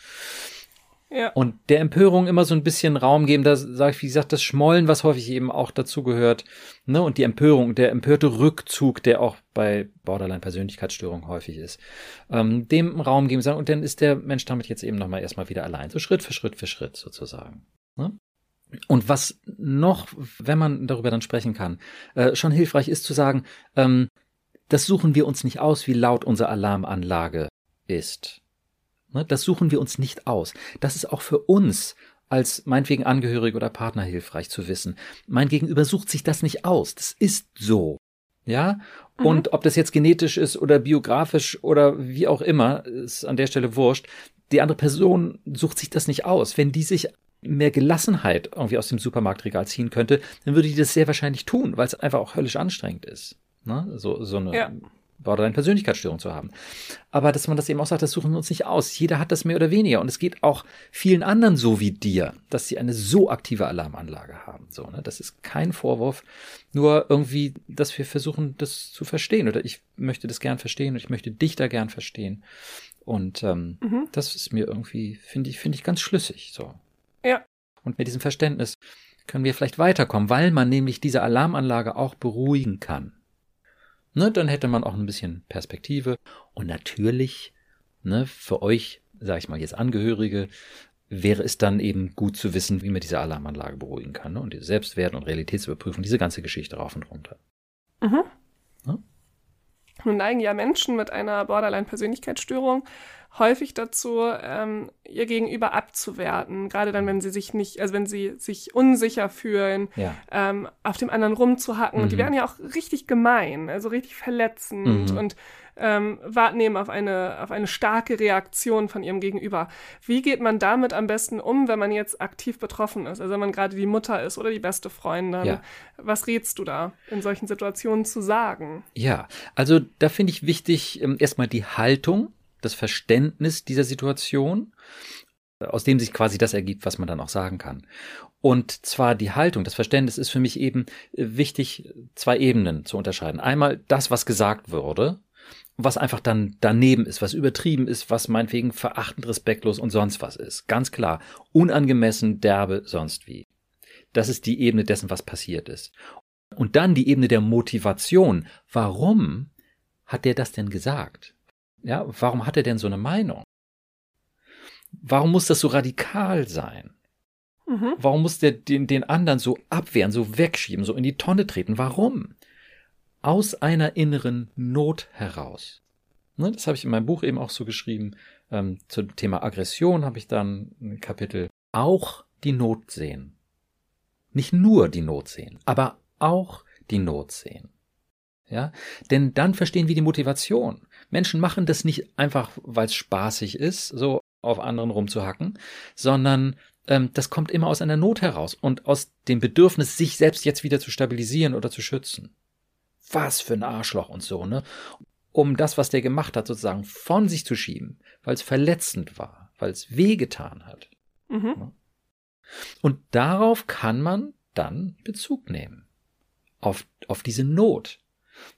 Ja. Und der Empörung immer so ein bisschen Raum geben, da sage ich, wie gesagt, das Schmollen, was häufig eben auch dazu gehört, ne, und die Empörung, der empörte Rückzug, der auch bei Borderline-Persönlichkeitsstörung häufig ist, ähm, dem Raum geben, sagen, und dann ist der Mensch damit jetzt eben nochmal erstmal wieder allein, so Schritt für Schritt für Schritt sozusagen. Ne? Und was noch, wenn man darüber dann sprechen kann, äh, schon hilfreich ist zu sagen, ähm, das suchen wir uns nicht aus, wie laut unsere Alarmanlage ist. Ne, das suchen wir uns nicht aus. Das ist auch für uns als meinetwegen Angehörige oder Partner hilfreich zu wissen. Mein Gegenüber sucht sich das nicht aus. Das ist so. Ja? Mhm. Und ob das jetzt genetisch ist oder biografisch oder wie auch immer, ist an der Stelle wurscht. Die andere Person sucht sich das nicht aus. Wenn die sich mehr Gelassenheit irgendwie aus dem Supermarktregal ziehen könnte, dann würde die das sehr wahrscheinlich tun, weil es einfach auch höllisch anstrengend ist. Ne? So, so eine ja. Borderline-Persönlichkeitsstörung zu haben. Aber dass man das eben auch sagt, das suchen wir uns nicht aus. Jeder hat das mehr oder weniger. Und es geht auch vielen anderen so wie dir, dass sie eine so aktive Alarmanlage haben. So, ne? Das ist kein Vorwurf. Nur irgendwie, dass wir versuchen, das zu verstehen. Oder ich möchte das gern verstehen und ich möchte dich da gern verstehen. Und ähm, mhm. das ist mir irgendwie, finde ich, finde ich ganz schlüssig. So. Ja. Und mit diesem Verständnis können wir vielleicht weiterkommen, weil man nämlich diese Alarmanlage auch beruhigen kann. Ne, dann hätte man auch ein bisschen Perspektive. Und natürlich, ne, für euch, sage ich mal jetzt Angehörige, wäre es dann eben gut zu wissen, wie man diese Alarmanlage beruhigen kann. Ne? Und diese Selbstwert und Realitätsüberprüfung, diese ganze Geschichte rauf und runter. Mhm. Ne? <laughs> Nun neigen ja Menschen mit einer Borderline-Persönlichkeitsstörung häufig dazu, ähm, ihr Gegenüber abzuwerten. Gerade dann, wenn sie sich nicht, also wenn sie sich unsicher fühlen, Ja. ähm, auf dem anderen rumzuhacken. Und die Mhm. werden ja auch richtig gemein, also richtig verletzend Mhm. und ähm, eben auf eine, auf eine starke Reaktion von ihrem Gegenüber. Wie geht man damit am besten um, wenn man jetzt aktiv betroffen ist? Also wenn man gerade die Mutter ist oder die beste Freundin. Ja. Was rätst du da, in solchen Situationen zu sagen? Ja, also da finde ich wichtig ähm, erstmal die Haltung, das Verständnis dieser Situation, aus dem sich quasi das ergibt, was man dann auch sagen kann. Und zwar die Haltung, das Verständnis ist für mich eben äh, wichtig, zwei Ebenen zu unterscheiden. Einmal das, was gesagt wurde, was einfach dann daneben ist, was übertrieben ist, was meinetwegen verachtend, respektlos und sonst was ist. Ganz klar. Unangemessen, derbe, sonst wie. Das ist die Ebene dessen, was passiert ist. Und dann die Ebene der Motivation. Warum hat der das denn gesagt? Ja, warum hat er denn so eine Meinung? Warum muss das so radikal sein? Mhm. Warum muss der den, den anderen so abwehren, so wegschieben, so in die Tonne treten? Warum? Aus einer inneren Not heraus. Ne, das habe ich in meinem Buch eben auch so geschrieben. Ähm, zum Thema Aggression habe ich dann ein Kapitel. Auch die Not sehen. Nicht nur die Not sehen, aber auch die Not sehen. Ja, denn dann verstehen wir die Motivation. Menschen machen das nicht einfach, weil es spaßig ist, so auf anderen rumzuhacken, sondern ähm, das kommt immer aus einer Not heraus und aus dem Bedürfnis, sich selbst jetzt wieder zu stabilisieren oder zu schützen. Was für ein Arschloch und so, ne? Um das, was der gemacht hat, sozusagen von sich zu schieben, weil es verletzend war, weil es wehgetan hat. Mhm. Und darauf kann man dann Bezug nehmen. Auf, auf diese Not.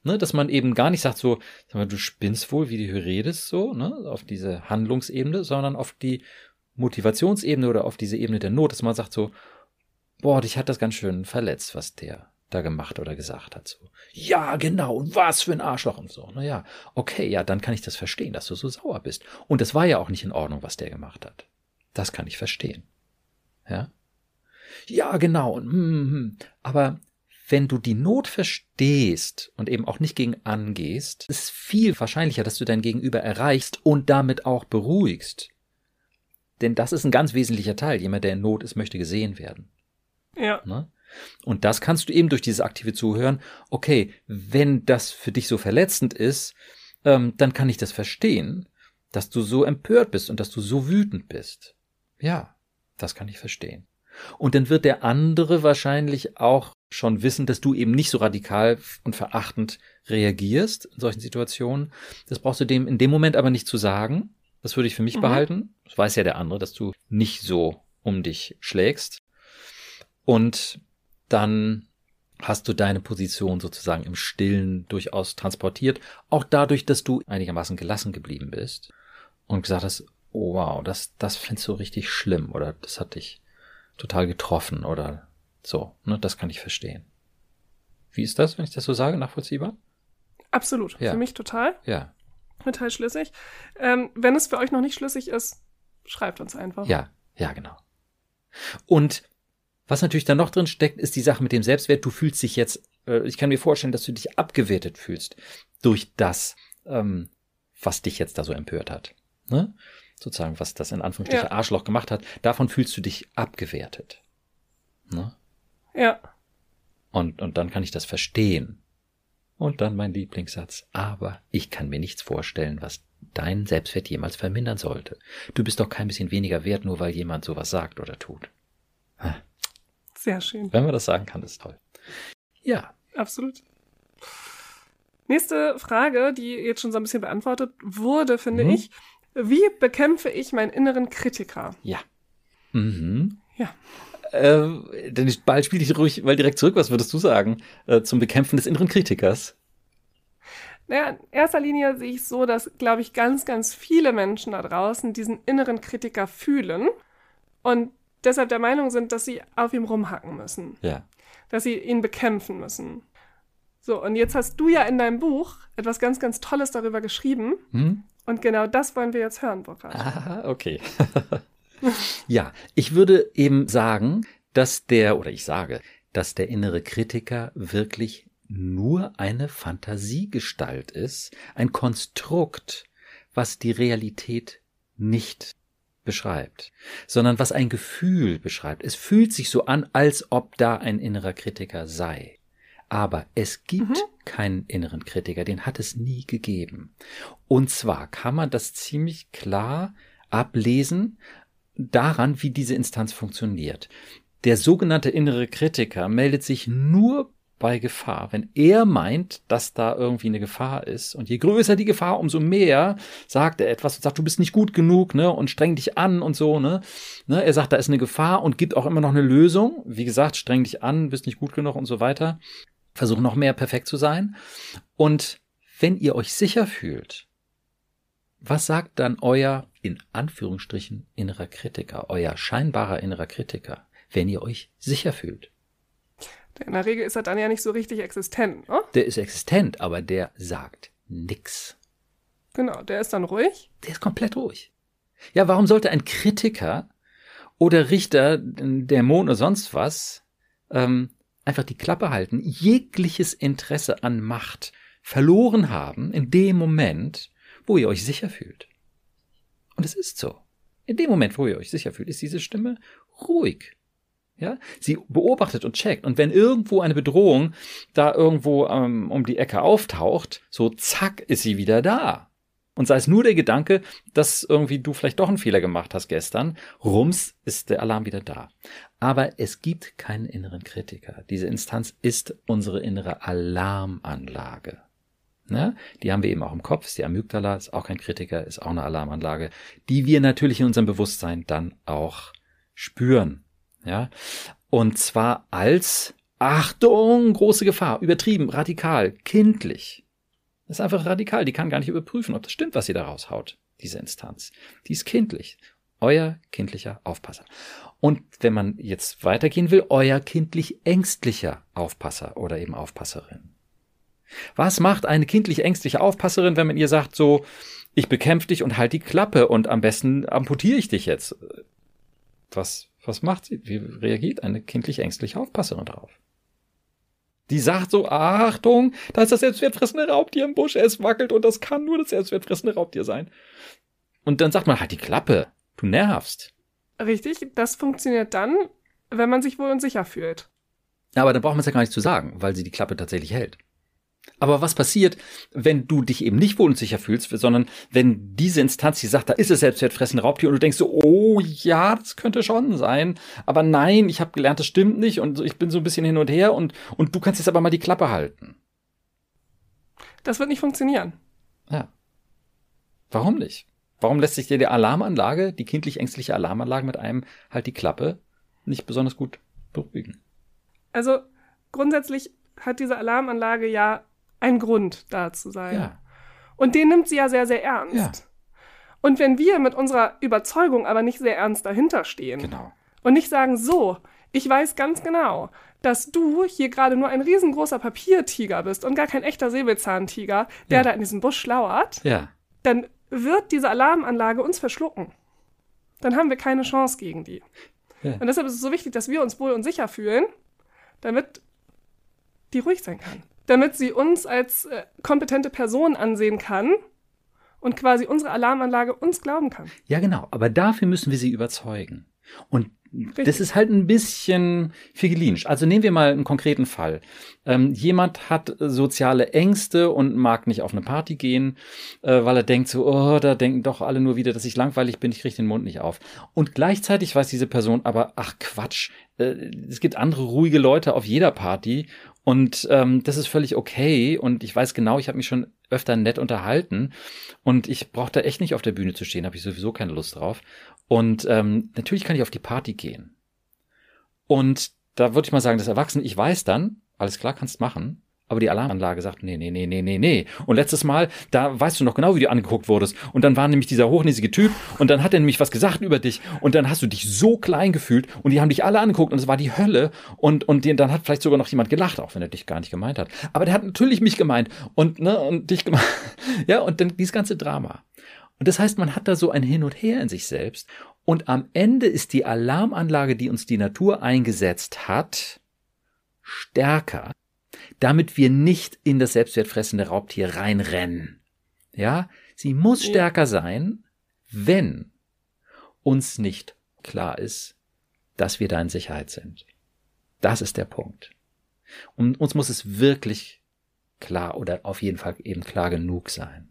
Ne, dass man eben gar nicht sagt so, sag mal, du spinnst wohl, wie du redest, so, ne, auf diese Handlungsebene, sondern auf die Motivationsebene oder auf diese Ebene der Not, dass man sagt so, boah, dich hat das ganz schön verletzt, was der da gemacht oder gesagt hat, so. Ja, genau, und was für ein Arschloch und so. Naja, okay, ja, dann kann ich das verstehen, dass du so sauer bist. Und es war ja auch nicht in Ordnung, was der gemacht hat. Das kann ich verstehen. Ja? Ja, genau. Und, hm. Aber wenn du die Not verstehst und eben auch nicht gegen angehst, ist es viel wahrscheinlicher, dass du dein Gegenüber erreichst und damit auch beruhigst. Denn das ist ein ganz wesentlicher Teil. Jemand, der in Not ist, möchte gesehen werden. Ja. Ne? Und das kannst du eben durch dieses aktive Zuhören, okay, wenn das für dich so verletzend ist, ähm, dann kann ich das verstehen, dass du so empört bist und dass du so wütend bist. Ja, das kann ich verstehen. Und dann wird der andere wahrscheinlich auch schon wissen, dass du eben nicht so radikal und verachtend reagierst in solchen Situationen. Das brauchst du dem in dem Moment aber nicht zu sagen. Das würde ich für mich Mhm. behalten. Das weiß ja der andere, dass du nicht so um dich schlägst. Und dann hast du deine Position sozusagen im Stillen durchaus transportiert. Auch dadurch, dass du einigermaßen gelassen geblieben bist und gesagt hast, oh wow, das, das findest du richtig schlimm oder das hat dich total getroffen oder so. Ne, das kann ich verstehen. Wie ist das, wenn ich das so sage, nachvollziehbar? Absolut. Ja. Für mich total. Ja, Total schlüssig. Ähm, wenn es für euch noch nicht schlüssig ist, schreibt uns einfach. ja, ja, genau. Und was natürlich da noch drin steckt, ist die Sache mit dem Selbstwert. Du fühlst dich jetzt, äh, ich kann mir vorstellen, dass du dich abgewertet fühlst durch das, ähm, was dich jetzt da so empört hat. Ne? Sozusagen, was das in Anführungsstrichen Ja. Arschloch gemacht hat. Davon fühlst du dich abgewertet. Ne? Ja. Und, und dann kann ich das verstehen. Und dann mein Lieblingssatz. Aber ich kann mir nichts vorstellen, was deinen Selbstwert jemals vermindern sollte. Du bist doch kein bisschen weniger wert, nur weil jemand sowas sagt oder tut. Sehr schön. Wenn man das sagen kann, ist toll. Ja. Absolut. Nächste Frage, die jetzt schon so ein bisschen beantwortet wurde, finde Mhm. ich. Wie bekämpfe ich meinen inneren Kritiker? Ja. Mhm. Ja. Äh, dann bald spiele ich ruhig mal direkt zurück. Was würdest du sagen äh, zum Bekämpfen des inneren Kritikers? Naja, in erster Linie sehe ich so, dass, glaube ich, ganz, ganz viele Menschen da draußen diesen inneren Kritiker fühlen und deshalb der Meinung sind, dass sie auf ihm rumhacken müssen, Ja. dass sie ihn bekämpfen müssen. So, und jetzt hast du ja in deinem Buch etwas ganz, ganz Tolles darüber geschrieben Hm? und genau das wollen wir jetzt hören, Burkhard. Ah, okay. <laughs> ja, ich würde eben sagen, dass der, oder ich sage, dass der innere Kritiker wirklich nur eine Fantasiegestalt ist, ein Konstrukt, was die Realität nicht beschreibt, sondern was ein Gefühl beschreibt. Es fühlt sich so an, als ob da ein innerer Kritiker sei. Aber es gibt mhm. keinen inneren Kritiker, den hat es nie gegeben. Und zwar kann man das ziemlich klar ablesen daran, wie diese Instanz funktioniert. Der sogenannte innere Kritiker meldet sich nur bei Gefahr. Wenn er meint, dass da irgendwie eine Gefahr ist und je größer die Gefahr, umso mehr sagt er etwas und sagt, du bist nicht gut genug, ne, und streng dich an und so, ne. ne er sagt, da ist eine Gefahr und gibt auch immer noch eine Lösung. Wie gesagt, streng dich an, bist nicht gut genug und so weiter. Versuch noch mehr perfekt zu sein. Und wenn ihr euch sicher fühlt, was sagt dann euer, in Anführungsstrichen, innerer Kritiker, euer scheinbarer innerer Kritiker, wenn ihr euch sicher fühlt? In der Regel ist er dann ja nicht so richtig existent, ne? Der ist existent, aber der sagt nix. Genau, der ist dann ruhig. Der ist komplett ruhig. Ja, warum sollte ein Kritiker oder Richter, Dämon oder sonst was ähm, einfach die Klappe halten, jegliches Interesse an Macht verloren haben in dem Moment, wo ihr euch sicher fühlt? Und es ist so. In dem Moment, wo ihr euch sicher fühlt, ist diese Stimme ruhig. Ja, sie beobachtet und checkt. Und wenn irgendwo eine Bedrohung da irgendwo ähm, um die Ecke auftaucht, so zack, ist sie wieder da. Und sei es nur der Gedanke, dass irgendwie du vielleicht doch einen Fehler gemacht hast gestern, rums ist der Alarm wieder da. Aber es gibt keinen inneren Kritiker. Diese Instanz ist unsere innere Alarmanlage. Ne? Die haben wir eben auch im Kopf, ist die Amygdala, ist auch kein Kritiker, ist auch eine Alarmanlage, die wir natürlich in unserem Bewusstsein dann auch spüren. Ja, und zwar als Achtung, große Gefahr, übertrieben, radikal, kindlich. Das ist einfach radikal. Die kann gar nicht überprüfen, ob das stimmt, was sie da raushaut, diese Instanz. Die ist kindlich. Euer kindlicher Aufpasser. Und wenn man jetzt weitergehen will, euer kindlich ängstlicher Aufpasser oder eben Aufpasserin. Was macht eine kindlich ängstliche Aufpasserin, wenn man ihr sagt, so, ich bekämpfe dich und halt die Klappe und am besten amputiere ich dich jetzt? Was was macht sie? Wie reagiert eine kindlich ängstliche Aufpasserin darauf? Die sagt so, Achtung, da ist das selbstwertfressende Raubtier im Busch, es wackelt und das kann nur das selbstwertfressende Raubtier sein. Und dann sagt man, halt die Klappe, du nervst. Richtig, das funktioniert dann, wenn man sich wohl unsicher fühlt. Aber dann braucht man es ja gar nicht zu sagen, weil sie die Klappe tatsächlich hält. Aber was passiert, wenn du dich eben nicht wohl und sicher fühlst, sondern wenn diese Instanz, die sagt, da ist es selbstwertfressende Raubtier und du denkst so, oh ja, das könnte schon sein, aber nein, ich habe gelernt, das stimmt nicht und ich bin so ein bisschen hin und her und, und du kannst jetzt aber mal die Klappe halten. Das wird nicht funktionieren. Ja. Warum nicht? Warum lässt sich dir die Alarmanlage, die kindlich ängstliche Alarmanlage mit einem halt die Klappe nicht besonders gut beruhigen? Also grundsätzlich hat diese Alarmanlage ja ein Grund da zu sein. Ja. Und den nimmt sie ja sehr, sehr ernst. Ja. Und wenn wir mit unserer Überzeugung aber nicht sehr ernst dahinter stehen genau. und nicht sagen, so, ich weiß ganz genau, dass du hier gerade nur ein riesengroßer Papiertiger bist und gar kein echter Säbelzahntiger, der ja. da in diesem Busch lauert, ja. dann wird diese Alarmanlage uns verschlucken. Dann haben wir keine Chance gegen die. Ja. Und deshalb ist es so wichtig, dass wir uns wohl und sicher fühlen, damit die ruhig sein kann damit sie uns als äh, kompetente Person ansehen kann und quasi unsere Alarmanlage uns glauben kann. Ja, genau. Aber dafür müssen wir sie überzeugen. Und Richtig. das ist halt ein bisschen figilinisch. Also nehmen wir mal einen konkreten Fall. Ähm, jemand hat soziale Ängste und mag nicht auf eine Party gehen, äh, weil er denkt so, oh, da denken doch alle nur wieder, dass ich langweilig bin, ich kriege den Mund nicht auf. Und gleichzeitig weiß diese Person aber, ach Quatsch, äh, es gibt andere ruhige Leute auf jeder Party und ähm, das ist völlig okay. Und ich weiß genau, ich habe mich schon öfter nett unterhalten. Und ich brauche da echt nicht auf der Bühne zu stehen, habe ich sowieso keine Lust drauf. Und ähm, natürlich kann ich auf die Party gehen. Und da würde ich mal sagen, das Erwachsene, ich weiß dann, alles klar, kannst machen. Aber die Alarmanlage sagt, nee, nee, nee, nee, nee, nee. Und letztes Mal, da weißt du noch genau, wie du angeguckt wurdest. Und dann war nämlich dieser hochnäsige Typ und dann hat er nämlich was gesagt über dich und dann hast du dich so klein gefühlt und die haben dich alle angeguckt und es war die Hölle und, und den, dann hat vielleicht sogar noch jemand gelacht, auch wenn er dich gar nicht gemeint hat. Aber der hat natürlich mich gemeint und, ne, und dich gemeint. <laughs> Ja, und dann dieses ganze Drama. Und das heißt, man hat da so ein Hin und Her in sich selbst und am Ende ist die Alarmanlage, die uns die Natur eingesetzt hat, stärker damit wir nicht in das selbstwertfressende Raubtier reinrennen. Ja, sie muss stärker sein, wenn uns nicht klar ist, dass wir da in Sicherheit sind. Das ist der Punkt. Und uns muss es wirklich klar oder auf jeden Fall eben klar genug sein.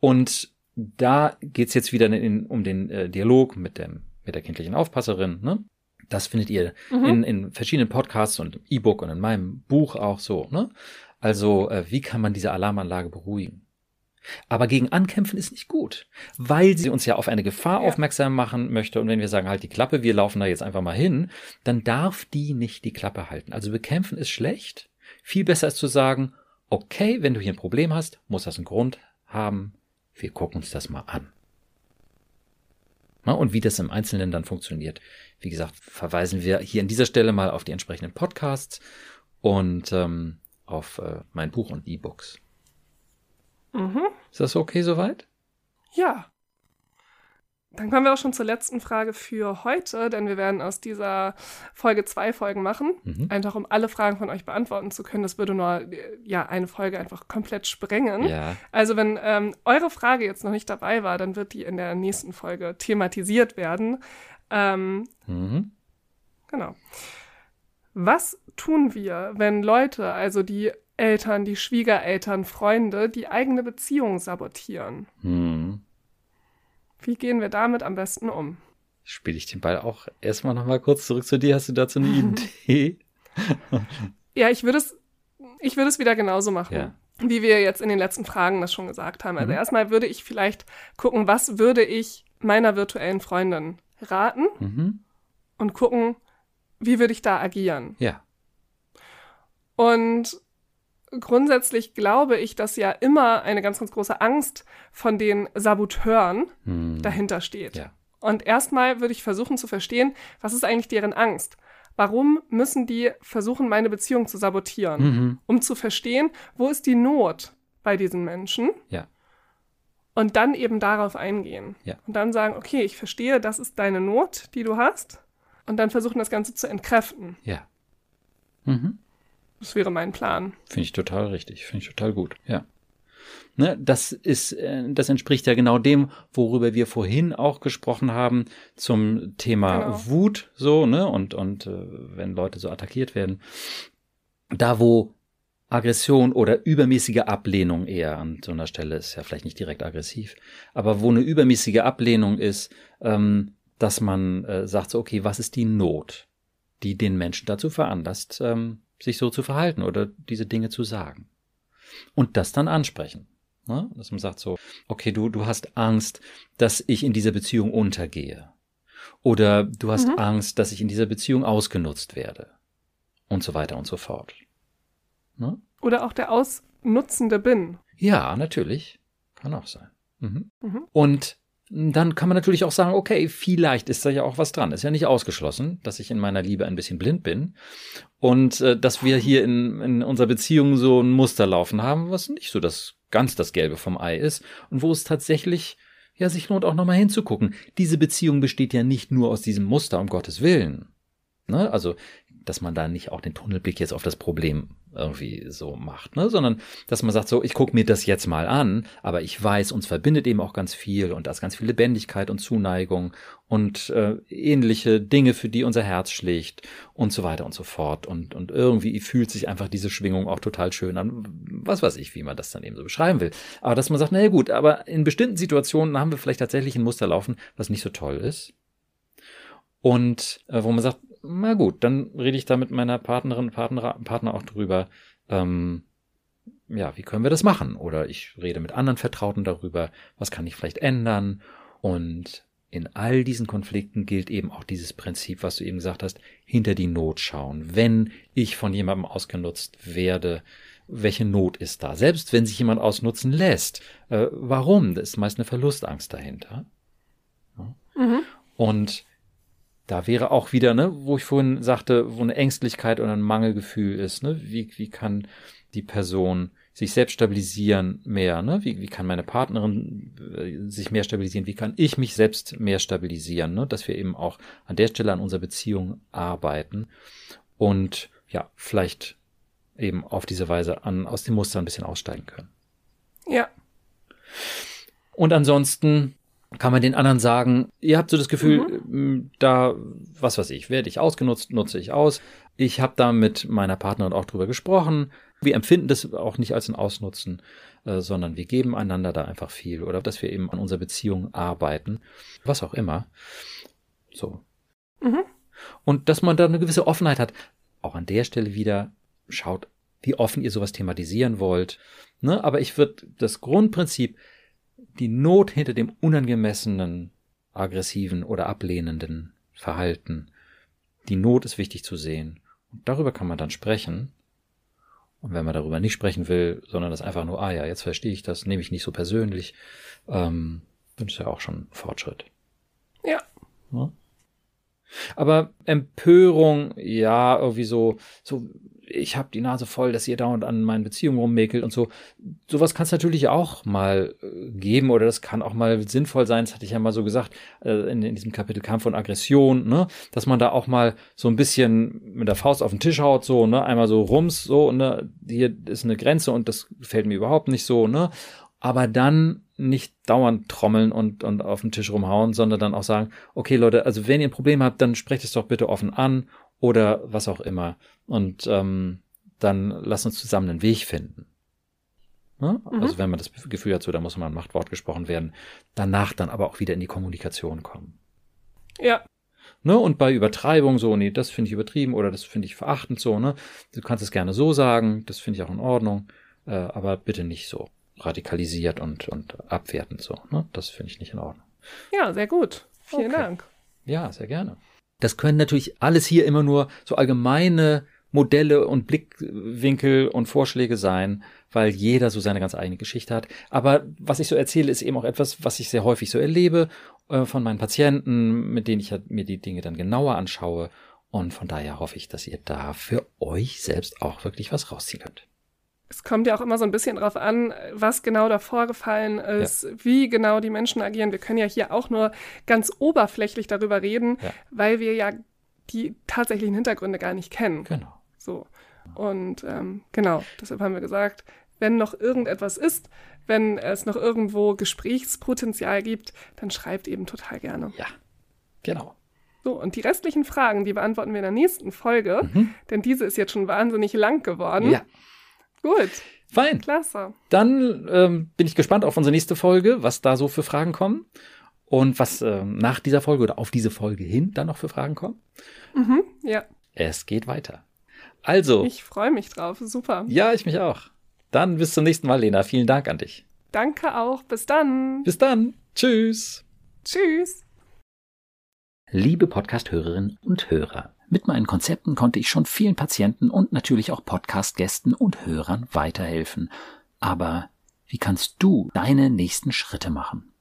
Und da geht's jetzt wieder in, um den äh, Dialog mit dem mit der kindlichen Aufpasserin. Ne? Das findet ihr mhm. in, in verschiedenen Podcasts und im E-Book und in meinem Buch auch so. Ne? Also äh, wie kann man diese Alarmanlage beruhigen? Aber gegen Ankämpfen ist nicht gut, weil sie uns ja auf eine Gefahr ja. aufmerksam machen möchte. Und wenn wir sagen, halt die Klappe, wir laufen da jetzt einfach mal hin, dann darf die nicht die Klappe halten. Also bekämpfen ist schlecht. Viel besser ist zu sagen, okay, wenn du hier ein Problem hast, muss das einen Grund haben. Wir gucken uns das mal an. Na, und wie das im Einzelnen dann funktioniert, wie gesagt, verweisen wir hier an dieser Stelle mal auf die entsprechenden Podcasts und ähm, auf äh, mein Buch und E-Books. Mhm. Ist das okay soweit? Ja. Dann kommen wir auch schon zur letzten Frage für heute, denn wir werden aus dieser Folge zwei Folgen machen, mhm. einfach um alle Fragen von euch beantworten zu können. Das würde nur ja eine Folge einfach komplett sprengen. Ja. Also wenn ähm, eure Frage jetzt noch nicht dabei war, dann wird die in der nächsten Folge thematisiert werden. Ähm, mhm. Genau. Was tun wir, wenn Leute, also die Eltern, die Schwiegereltern, Freunde, die eigene Beziehung sabotieren? Mhm. Wie gehen wir damit am besten um? Spiele ich den Ball auch erstmal nochmal kurz zurück zu dir. Hast du dazu eine <laughs> Idee? ja, ich würde es, ich würde es wieder genauso machen. Ja. Wie wir jetzt in den letzten Fragen das schon gesagt haben. Also mhm. erstmal würde ich vielleicht gucken, was würde ich meiner virtuellen Freundin raten mhm. und gucken, wie würde ich da agieren. Ja. Und grundsätzlich glaube ich, dass ja immer eine ganz, ganz große Angst von den Saboteuren hm. dahinter steht. Ja. Und erstmal würde ich versuchen zu verstehen, was ist eigentlich deren Angst? Warum müssen die versuchen, meine Beziehung zu sabotieren? Mhm. Um zu verstehen, wo ist die Not bei diesen Menschen? Ja. Und dann eben darauf eingehen. Ja. Und dann sagen, okay, ich verstehe, das ist deine Not, die du hast. Und dann versuchen, das Ganze zu entkräften. Ja. Mhm. Das wäre mein Plan. Finde ich total richtig. Finde ich total gut. Ja. Ne, das ist, äh, das entspricht ja genau dem, worüber wir vorhin auch gesprochen haben zum Thema genau. Wut, so, ne, und, und äh, wenn Leute so attackiert werden. Da, wo Aggression oder übermäßige Ablehnung eher an so einer Stelle ist ja vielleicht nicht direkt aggressiv, aber wo eine übermäßige Ablehnung ist, ähm, dass man äh, sagt so, okay, was ist die Not, die den Menschen dazu veranlasst, ähm, sich so zu verhalten oder diese Dinge zu sagen. Und das dann ansprechen. Ne? Dass man sagt so, okay, du, du hast Angst, dass ich in dieser Beziehung untergehe. Oder du hast mhm. Angst, dass ich in dieser Beziehung ausgenutzt werde. Und so weiter und so fort. Ne? Oder auch der Ausnutzende bin. Ja, natürlich. Kann auch sein. Mhm. Mhm. Und dann kann man natürlich auch sagen, okay, vielleicht ist da ja auch was dran. Ist ja nicht ausgeschlossen, dass ich in meiner Liebe ein bisschen blind bin und äh, dass wir hier in, in unserer Beziehung so ein Muster laufen haben, was nicht so das ganz das Gelbe vom Ei ist und wo es tatsächlich ja sich lohnt auch nochmal hinzugucken. Diese Beziehung besteht ja nicht nur aus diesem Muster, um Gottes Willen. Ne? Also dass man da nicht auch den Tunnelblick jetzt auf das Problem irgendwie so macht, ne? sondern dass man sagt, so, ich gucke mir das jetzt mal an, aber ich weiß, uns verbindet eben auch ganz viel und da ist ganz viel Lebendigkeit und Zuneigung und äh, ähnliche Dinge, für die unser Herz schlägt und so weiter und so fort. Und, und irgendwie fühlt sich einfach diese Schwingung auch total schön an. Was weiß ich, wie man das dann eben so beschreiben will. Aber dass man sagt, naja gut, aber in bestimmten Situationen haben wir vielleicht tatsächlich ein Muster laufen, was nicht so toll ist. Und äh, wo man sagt, na gut, dann rede ich da mit meiner Partnerin, Partner, Partner auch drüber, ähm, ja, wie können wir das machen? Oder ich rede mit anderen Vertrauten darüber, was kann ich vielleicht ändern? Und in all diesen Konflikten gilt eben auch dieses Prinzip, was du eben gesagt hast, hinter die Not schauen. Wenn ich von jemandem ausgenutzt werde, welche Not ist da? Selbst wenn sich jemand ausnutzen lässt, äh, warum? Da ist meist eine Verlustangst dahinter. Ja. Mhm. Und da wäre auch wieder, ne, wo ich vorhin sagte, wo eine Ängstlichkeit oder ein Mangelgefühl ist, ne, wie, wie kann die Person sich selbst stabilisieren mehr, ne? Wie, wie kann meine Partnerin äh, sich mehr stabilisieren? Wie kann ich mich selbst mehr stabilisieren, ne? Dass wir eben auch an der Stelle an unserer Beziehung arbeiten und ja, vielleicht eben auf diese Weise an, aus dem Muster ein bisschen aussteigen können. Ja. Und ansonsten kann man den anderen sagen, ihr habt so das Gefühl, Mhm. da, was weiß ich, werde ich ausgenutzt, nutze ich aus. Ich habe da mit meiner Partnerin auch drüber gesprochen. Wir empfinden das auch nicht als ein Ausnutzen, äh, sondern wir geben einander da einfach viel oder dass wir eben an unserer Beziehung arbeiten, was auch immer. So. Mhm. Und dass man da eine gewisse Offenheit hat. Auch an der Stelle wieder schaut, wie offen ihr sowas thematisieren wollt. Ne? Aber ich würde das Grundprinzip, die Not hinter dem unangemessenen, aggressiven oder ablehnenden Verhalten, die Not ist wichtig zu sehen. Und darüber kann man dann sprechen. Und wenn man darüber nicht sprechen will, sondern das einfach nur, ah ja, jetzt verstehe ich das, nehme ich nicht so persönlich, ähm, dann ist ja auch schon ein Fortschritt. Ja. Ne? Aber Empörung, ja, irgendwie so, so, ich habe die Nase voll, dass ihr dauernd an meinen Beziehungen rummäkelt und so. Sowas kann es natürlich auch mal äh, geben oder das kann auch mal sinnvoll sein. Das hatte ich ja mal so gesagt äh, in, in diesem Kapitel Kampf und Aggression, ne, dass man da auch mal so ein bisschen mit der Faust auf den Tisch haut, so, ne, einmal so rums, so, ne, hier ist eine Grenze und das gefällt mir überhaupt nicht so, ne. Aber dann nicht dauernd trommeln und, und auf den Tisch rumhauen, sondern dann auch sagen, okay Leute, also wenn ihr ein Problem habt, dann sprecht es doch bitte offen an oder was auch immer. Und ähm, dann lasst uns zusammen einen Weg finden. Ne? Mhm. Also wenn man das Gefühl hat, so da muss mal ein Machtwort gesprochen werden, danach dann aber auch wieder in die Kommunikation kommen. Ja. Ne? Und bei Übertreibung so, nee, das finde ich übertrieben oder das finde ich verachtend so, ne? Du kannst es gerne so sagen, das finde ich auch in Ordnung, äh, aber bitte nicht so radikalisiert und, und abwertend so, ne? Das finde ich nicht in Ordnung. Ja, sehr gut. Vielen Okay. Dank. Ja, sehr gerne. Das können natürlich alles hier immer nur so allgemeine Modelle und Blickwinkel und Vorschläge sein, weil jeder so seine ganz eigene Geschichte hat. Aber was ich so erzähle, ist eben auch etwas, was ich sehr häufig so erlebe äh, von meinen Patienten, mit denen ich halt mir die Dinge dann genauer anschaue. Und von daher hoffe ich, dass ihr da für euch selbst auch wirklich was rausziehen könnt. Es kommt ja auch immer so ein bisschen drauf an, was genau da vorgefallen ist, wie genau die Menschen agieren. Wir können ja hier auch nur ganz oberflächlich darüber reden, Ja. weil wir ja die tatsächlichen Hintergründe gar nicht kennen. Genau. So. Und ähm, genau, deshalb haben wir gesagt, wenn noch irgendetwas ist, wenn es noch irgendwo Gesprächspotenzial gibt, dann schreibt eben total gerne. Ja. Genau. So, und die restlichen Fragen, die beantworten wir in der nächsten Folge, denn diese ist jetzt schon wahnsinnig lang geworden. Mhm. Ja. Gut, Fein. klasse. Dann ähm, bin ich gespannt auf unsere nächste Folge, was da so für Fragen kommen und was ähm, nach dieser Folge oder auf diese Folge hin dann noch für Fragen kommen. Mhm, ja, Es geht weiter. Also, ich freue mich drauf. Super. ja, ich mich auch. Dann bis zum nächsten Mal, Lena. Vielen Dank an dich. Danke auch. Bis dann. Bis dann. Tschüss. Tschüss. Liebe Podcast-Hörerinnen und Hörer, mit meinen Konzepten konnte ich schon vielen Patienten und natürlich auch Podcast-Gästen und Hörern weiterhelfen. Aber wie kannst du deine nächsten Schritte machen?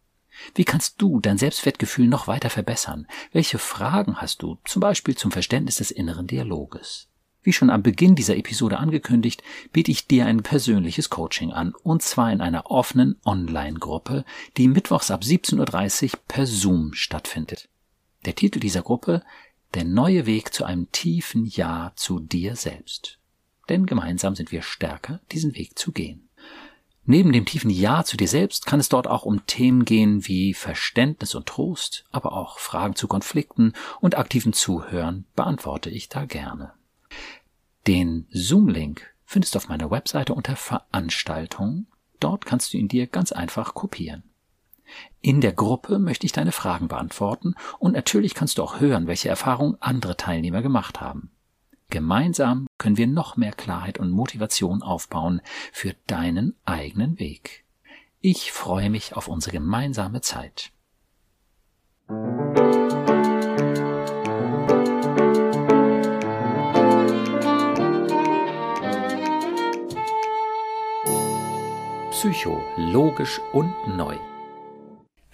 Wie kannst du dein Selbstwertgefühl noch weiter verbessern? Welche Fragen hast du, zum Beispiel zum Verständnis des inneren Dialoges? Wie schon am Beginn dieser Episode angekündigt, biete ich dir ein persönliches Coaching an, und zwar in einer offenen Online-Gruppe, die mittwochs ab 17.30 Uhr per Zoom stattfindet. Der Titel dieser Gruppe Der neue Weg zu einem tiefen Ja zu dir selbst. Denn gemeinsam sind wir stärker, diesen Weg zu gehen. Neben dem tiefen Ja zu dir selbst kann es dort auch um Themen gehen wie Verständnis und Trost, aber auch Fragen zu Konflikten und aktiven Zuhören beantworte ich da gerne. Den Zoom-Link findest du auf meiner Webseite unter Veranstaltungen. Dort kannst du ihn dir ganz einfach kopieren. In der Gruppe möchte ich deine Fragen beantworten und natürlich kannst du auch hören, welche Erfahrungen andere Teilnehmer gemacht haben. Gemeinsam können wir noch mehr Klarheit und Motivation aufbauen für deinen eigenen Weg. Ich freue mich auf unsere gemeinsame Zeit. Psycho, logisch und neu.